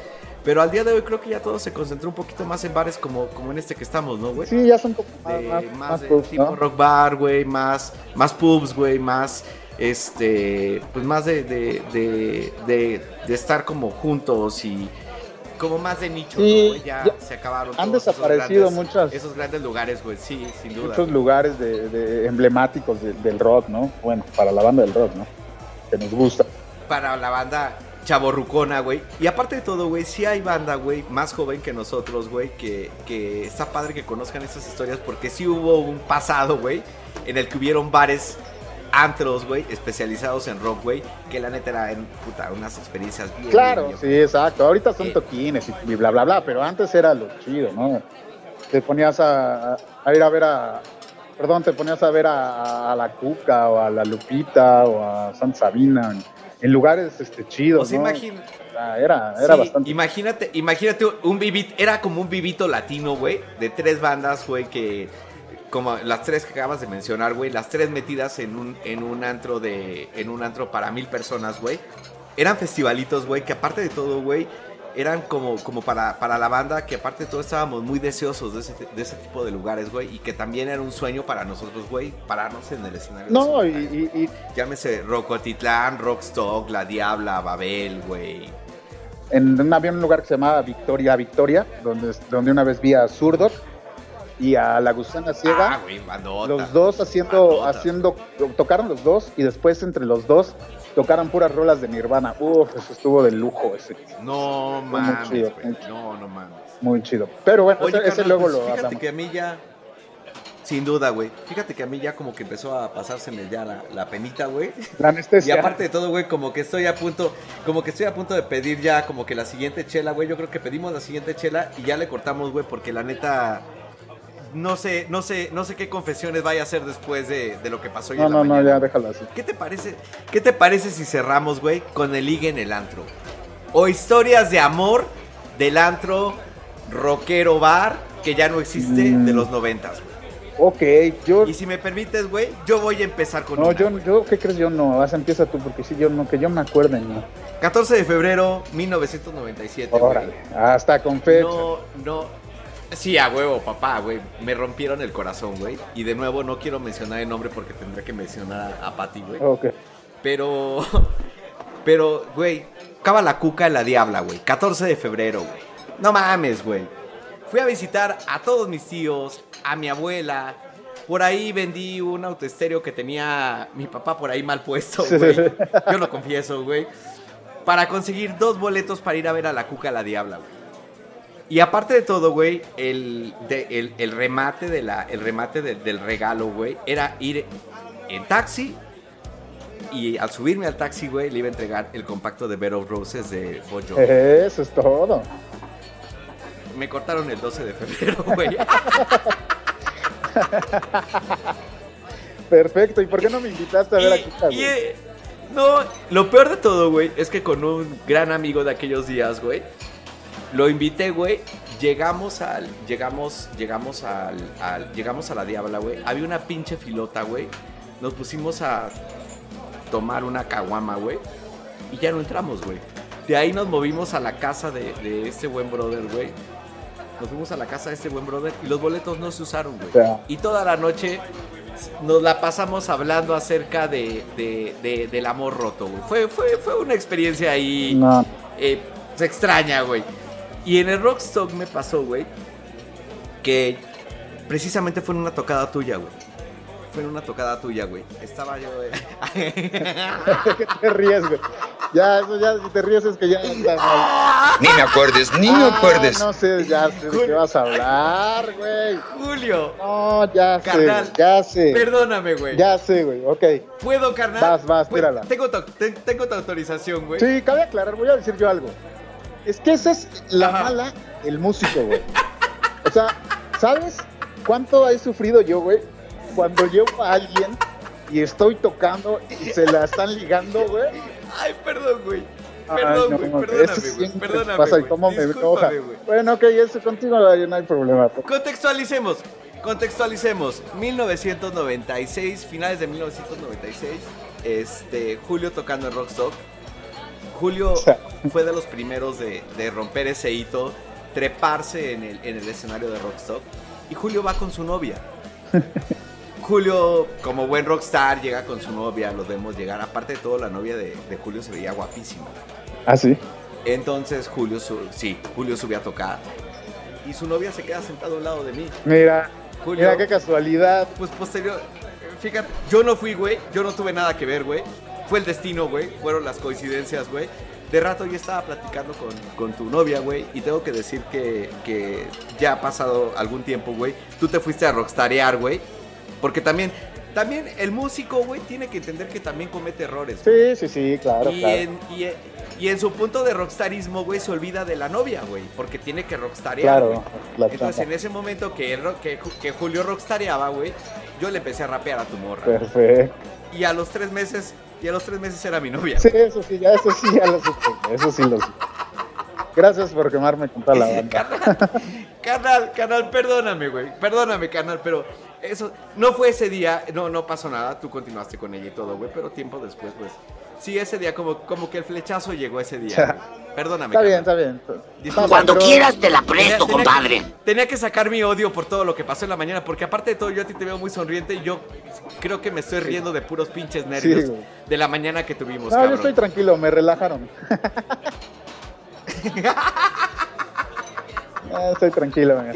Pero al día de hoy creo que ya todo se concentró un poquito más en bares como, como en este que estamos, ¿no, güey? Sí, ya son como más, de- más, más, más de pubs, tipo ¿no? rock bar, güey, más, más pubs, güey, más, este, pues más de, de, de, de, de estar como juntos y como más de nicho, Sí, ¿no? Ya, ya se acabaron han todos esos desaparecido grandes- muchas- Esos grandes lugares, güey, sí, sin duda. Muchos lugares de, de emblemáticos de- del rock, ¿no? Bueno, para la banda del rock, ¿no? Que nos gusta. para la banda chaborrucona, güey. Y aparte de todo, güey, sí hay banda, güey, más joven que nosotros, güey, que, que está padre que conozcan estas historias porque sí hubo un pasado, güey, en el que hubieron bares antros, güey, especializados en rock, güey, que la neta eran, puta, unas experiencias bien, Claro, bien, sí, exacto. Ahorita son Eh. toquines y bla, bla, bla, pero antes era lo chido, ¿no? Te ponías a, a ir a ver a... Perdón, te ponías a ver a, a la Cuca o a la Lupita o a San Sabina en, lugares este, chidos, sea, ¿no? imagina- era, era Sí, bastante... Imagínate, imagínate un vivito, era como un vivito latino, güey, de tres bandas, güey, que como las tres que acabas de mencionar, güey, las tres metidas en un en un antro de en un antro para mil personas, güey. Eran festivalitos, güey, que aparte de todo, güey, eran como, como para, para la banda, que aparte de todo estábamos muy deseosos de ese, de ese tipo de lugares, güey, y que también era un sueño para nosotros, güey, pararnos en el escenario. No, y, y- y Llámese Rocotitlán, Rockstock, La Diabla, Babel, güey. en, había un lugar que se llamaba Victoria Victoria, donde, donde una vez vi a Zurdok y a La Gusana Ciega. Ah, güey, bandota. los dos haciendo, haciendo, tocaron los dos y después entre los dos tocaron puras rolas de Nirvana. Uf, eso estuvo de lujo ese, No mames, chido, güey. muy chido. No, no mames. muy chido. Pero bueno, Oye, ese, luego pues, lo fíjate hablamos. que a mí ya... Sin duda, güey. Fíjate que a mí ya como que empezó a pasárseme ya la, la penita, güey. La Y anestesia. aparte de todo, güey, como que estoy a punto, como que estoy a punto de pedir ya como que la siguiente chela, güey. Yo creo que pedimos la siguiente chela y ya le cortamos, güey, porque la neta no sé, no sé, no sé qué confesiones vaya a hacer después de, de lo que pasó hoy no, en la no, no, ya déjalo así. ¿Qué te parece? ¿Qué te parece si cerramos, güey, con el ligue en el antro? O historias de amor del antro rockero bar que ya no existe Mm. de los noventas, güey. Ok, yo, Y si me permites, güey, yo voy a empezar con no, una, yo, yo, ¿qué crees? Yo no, vas, empieza tú, porque sí, yo no, que yo me acuerde, no. 14 de febrero 1997, güey. Órale, hasta con fecha. No, no. Sí, a huevo, papá, güey. Me rompieron el corazón, güey. Y de nuevo no quiero mencionar el nombre porque tendré que mencionar a, a Patty, güey. Ok. Pero, pero, güey, acaba la cuca en la diabla, güey. 14 de febrero, güey. No mames, güey. Fui a visitar a todos mis tíos, a mi abuela. Por ahí vendí un autoestéreo que tenía mi papá por ahí mal puesto, güey. Yo lo confieso, güey. Para conseguir dos boletos para ir a ver a la cuca a la diabla, güey. Y aparte de todo, güey, el, de- el, el remate, de la, el remate de- del regalo, güey, era ir en taxi y al subirme al taxi, güey, le iba a entregar el compacto de Bed of Roses de Bon Jovi. Eso es todo. Me cortaron el 12 de febrero, güey. Perfecto. ¿Y por qué no me invitaste a ver a Y- Kika, y, güey? eh, no, lo peor de todo, güey, es que con un gran amigo de aquellos días, güey, lo invité, güey. Llegamos al, llegamos, llegamos al, al- llegamos a la Diabla, güey. Había una pinche filota, güey. Nos pusimos a tomar una caguama, güey. Y ya no entramos, güey. De ahí nos movimos a la casa de, de este buen brother, güey. Nos fuimos a la casa de este buen brother y los boletos no se usaron, güey. Y toda la noche nos la pasamos hablando acerca de, de- de- del amor roto, güey. Fue, fue, fue una experiencia ahí No, eh, se extraña, güey. Y en el Rockstock me pasó, güey, que precisamente fue en una tocada tuya, güey. Fue en una tocada tuya, güey. Estaba yo, güey. ¿qué te ríes, güey? Ya, eso ya, si te ríes es que ya está mal. Ni me acuerdes, ni me Ah, acuerdes. no sé, ya sé de qué vas a hablar, güey. Julio, No, ya sé, Carnal, güey, ya sé. perdóname, güey. Ya sé, güey, ok. ¿Puedo, carnal? Vas, vas, tírala. Tengo tu, te- tengo tu autorización, güey. Sí, cabe aclarar, voy a decir yo algo. Es que esa es la Ajá. mala del músico, güey. O sea, ¿sabes cuánto he sufrido yo, güey? Cuando llevo a alguien y estoy tocando y se la están ligando, güey. Ay, perdón, güey. Perdón, güey, no, perdóname, güey. Perdóname, pasa y güey. cómo me enoja. Bueno, ok, eso contigo no hay problema. Contextualicemos. Contextualicemos. 1996, finales de 1996. Este, Julio tocando en Rockstock. Julio fue de los primeros de, de romper ese hito, treparse en el, en el escenario de Rockstock. Y Julio va con su novia. Julio, como buen rockstar, llega con su novia, los vemos llegar. Aparte de todo, la novia de, de Julio se veía guapísima. Ah, sí. Entonces Julio, su- sí, Julio subió a tocar. Y su novia se queda sentada a un lado de mí. Mira, Julio, mira qué casualidad. pues posterior, fíjate, yo no fui, güey, yo no tuve nada que ver, güey. Fue el destino, güey, fueron las coincidencias, güey. De rato yo estaba platicando con, con tu novia, güey, y tengo que decir que, que ya ha pasado algún tiempo, güey. Tú te fuiste a rockstarear, güey. Porque también, también el músico, güey, tiene que entender que también comete errores. güey. Sí, sí, sí, claro, y, claro. En, y, en- y en su punto de rockstarismo, güey, se olvida de la novia, güey, porque tiene que rockstarear. Claro, la Entonces, en ese momento que, ro- que, que Julio rockstareaba, güey, yo le empecé a rapear a tu morra. Perfecto. Y a los tres meses, y a los tres meses era mi novia. Sí, eso sí, ya, eso sí, ya lo supe. Eso sí lo supe. Gracias por quemarme con toda la banda. Carnal, carnal, perdóname, güey. Perdóname, carnal, pero eso no fue ese día, no, no pasó nada. Tú continuaste con ella y todo, güey, pero tiempo después, pues. Sí, ese día, como, como que el flechazo llegó ese día. güey. Perdóname. Está bien, está bien. Disculpa. Cuando pero- quieras te la Tenía- presto, tenía que- compadre. tenía que sacar mi odio por todo lo que pasó en la mañana, porque aparte de todo, yo a ti te veo muy sonriente y yo creo que me estoy riendo de puros pinches nervios de la mañana que tuvimos, No, cabrón. yo estoy tranquilo, me relajaron. Ah, estoy tranquilo, mira.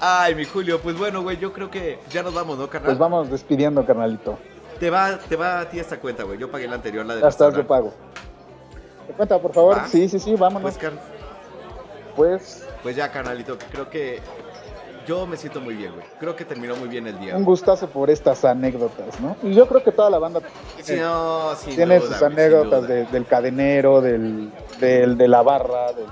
Ay, mi Julio, pues bueno, güey, yo creo que ya nos vamos, ¿no, carnal? Pues vamos despidiendo, carnalito. Te va, te va a ti esta cuenta, güey. Yo pagué la anterior, la de estás, yo pago. ¿Te cuenta, por favor? Va. Sí, sí, sí, vámonos. Pues, car- Pues, pues ya, carnalito, creo que yo me siento muy bien, güey. Creo que terminó muy bien el día. un gustazo por estas anécdotas, ¿no? Y yo creo que toda la banda Sí, tiene, no, tiene duda, sus anécdotas de- del cadenero, del, del, de la barra, del,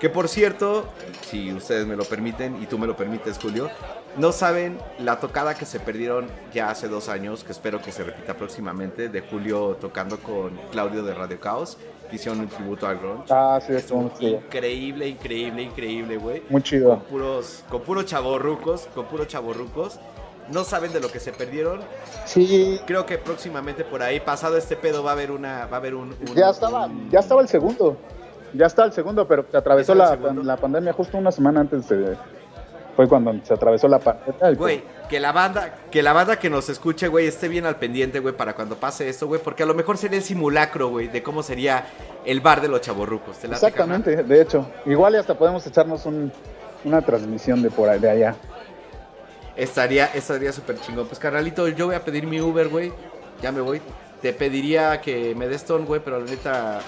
Que por cierto, si ustedes me lo permiten y tú me lo permites, Julio, no saben la tocada que se perdieron ya hace dos años, que espero que se repita próximamente, de Julio tocando con Claudio de Radio Caos, que hicieron un tributo al grunge. Ah, sí, muy chido. increíble, increíble, increíble, güey. Muy Con chido. puros, con puros chavorrucos, con puros chavorrucos. No saben de lo que se perdieron. Sí, Creo que próximamente por ahí, pasado este pedo, va a haber una, va a haber un, un- ya estaba, un- ya estaba el segundo. Ya está el segundo, pero se atravesó ¿Ya la, pandemia justo una semana antes de... Fue cuando se atravesó la pandemia. pues, Güey, que la banda, que la banda que nos escuche, güey, esté bien al pendiente, güey, para cuando pase esto, güey, porque a lo mejor sería el simulacro, güey, de cómo sería el bar de los chavorrucos. ¿Te late, Exactamente, de hecho. Igual y hasta podemos echarnos un- una transmisión de por ahí, de allá. Estaría, estaría súper chingón. Pues, carnalito, yo voy a pedir mi Uber, güey. Ya me voy. Te pediría que me des ton, güey, pero la neta,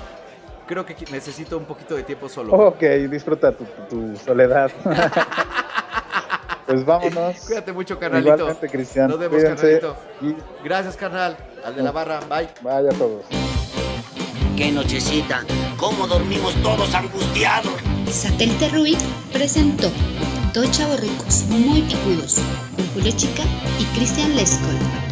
creo que necesito un poquito de tiempo solo. Ok, disfruta tu, tu soledad. pues vámonos. Cuídate mucho, carnalito. Igualmente, Cristian. Nos vemos, Cuídense. carnalito. Y Gracias, carnal. Al de la barra. Bye. vaya a todos. Qué nochecita. ¿Cómo dormimos todos angustiados? Satélite Rubik presentó Dos Chavos Ricos Muy Picudos con Julio Chica y Cristian Lescol.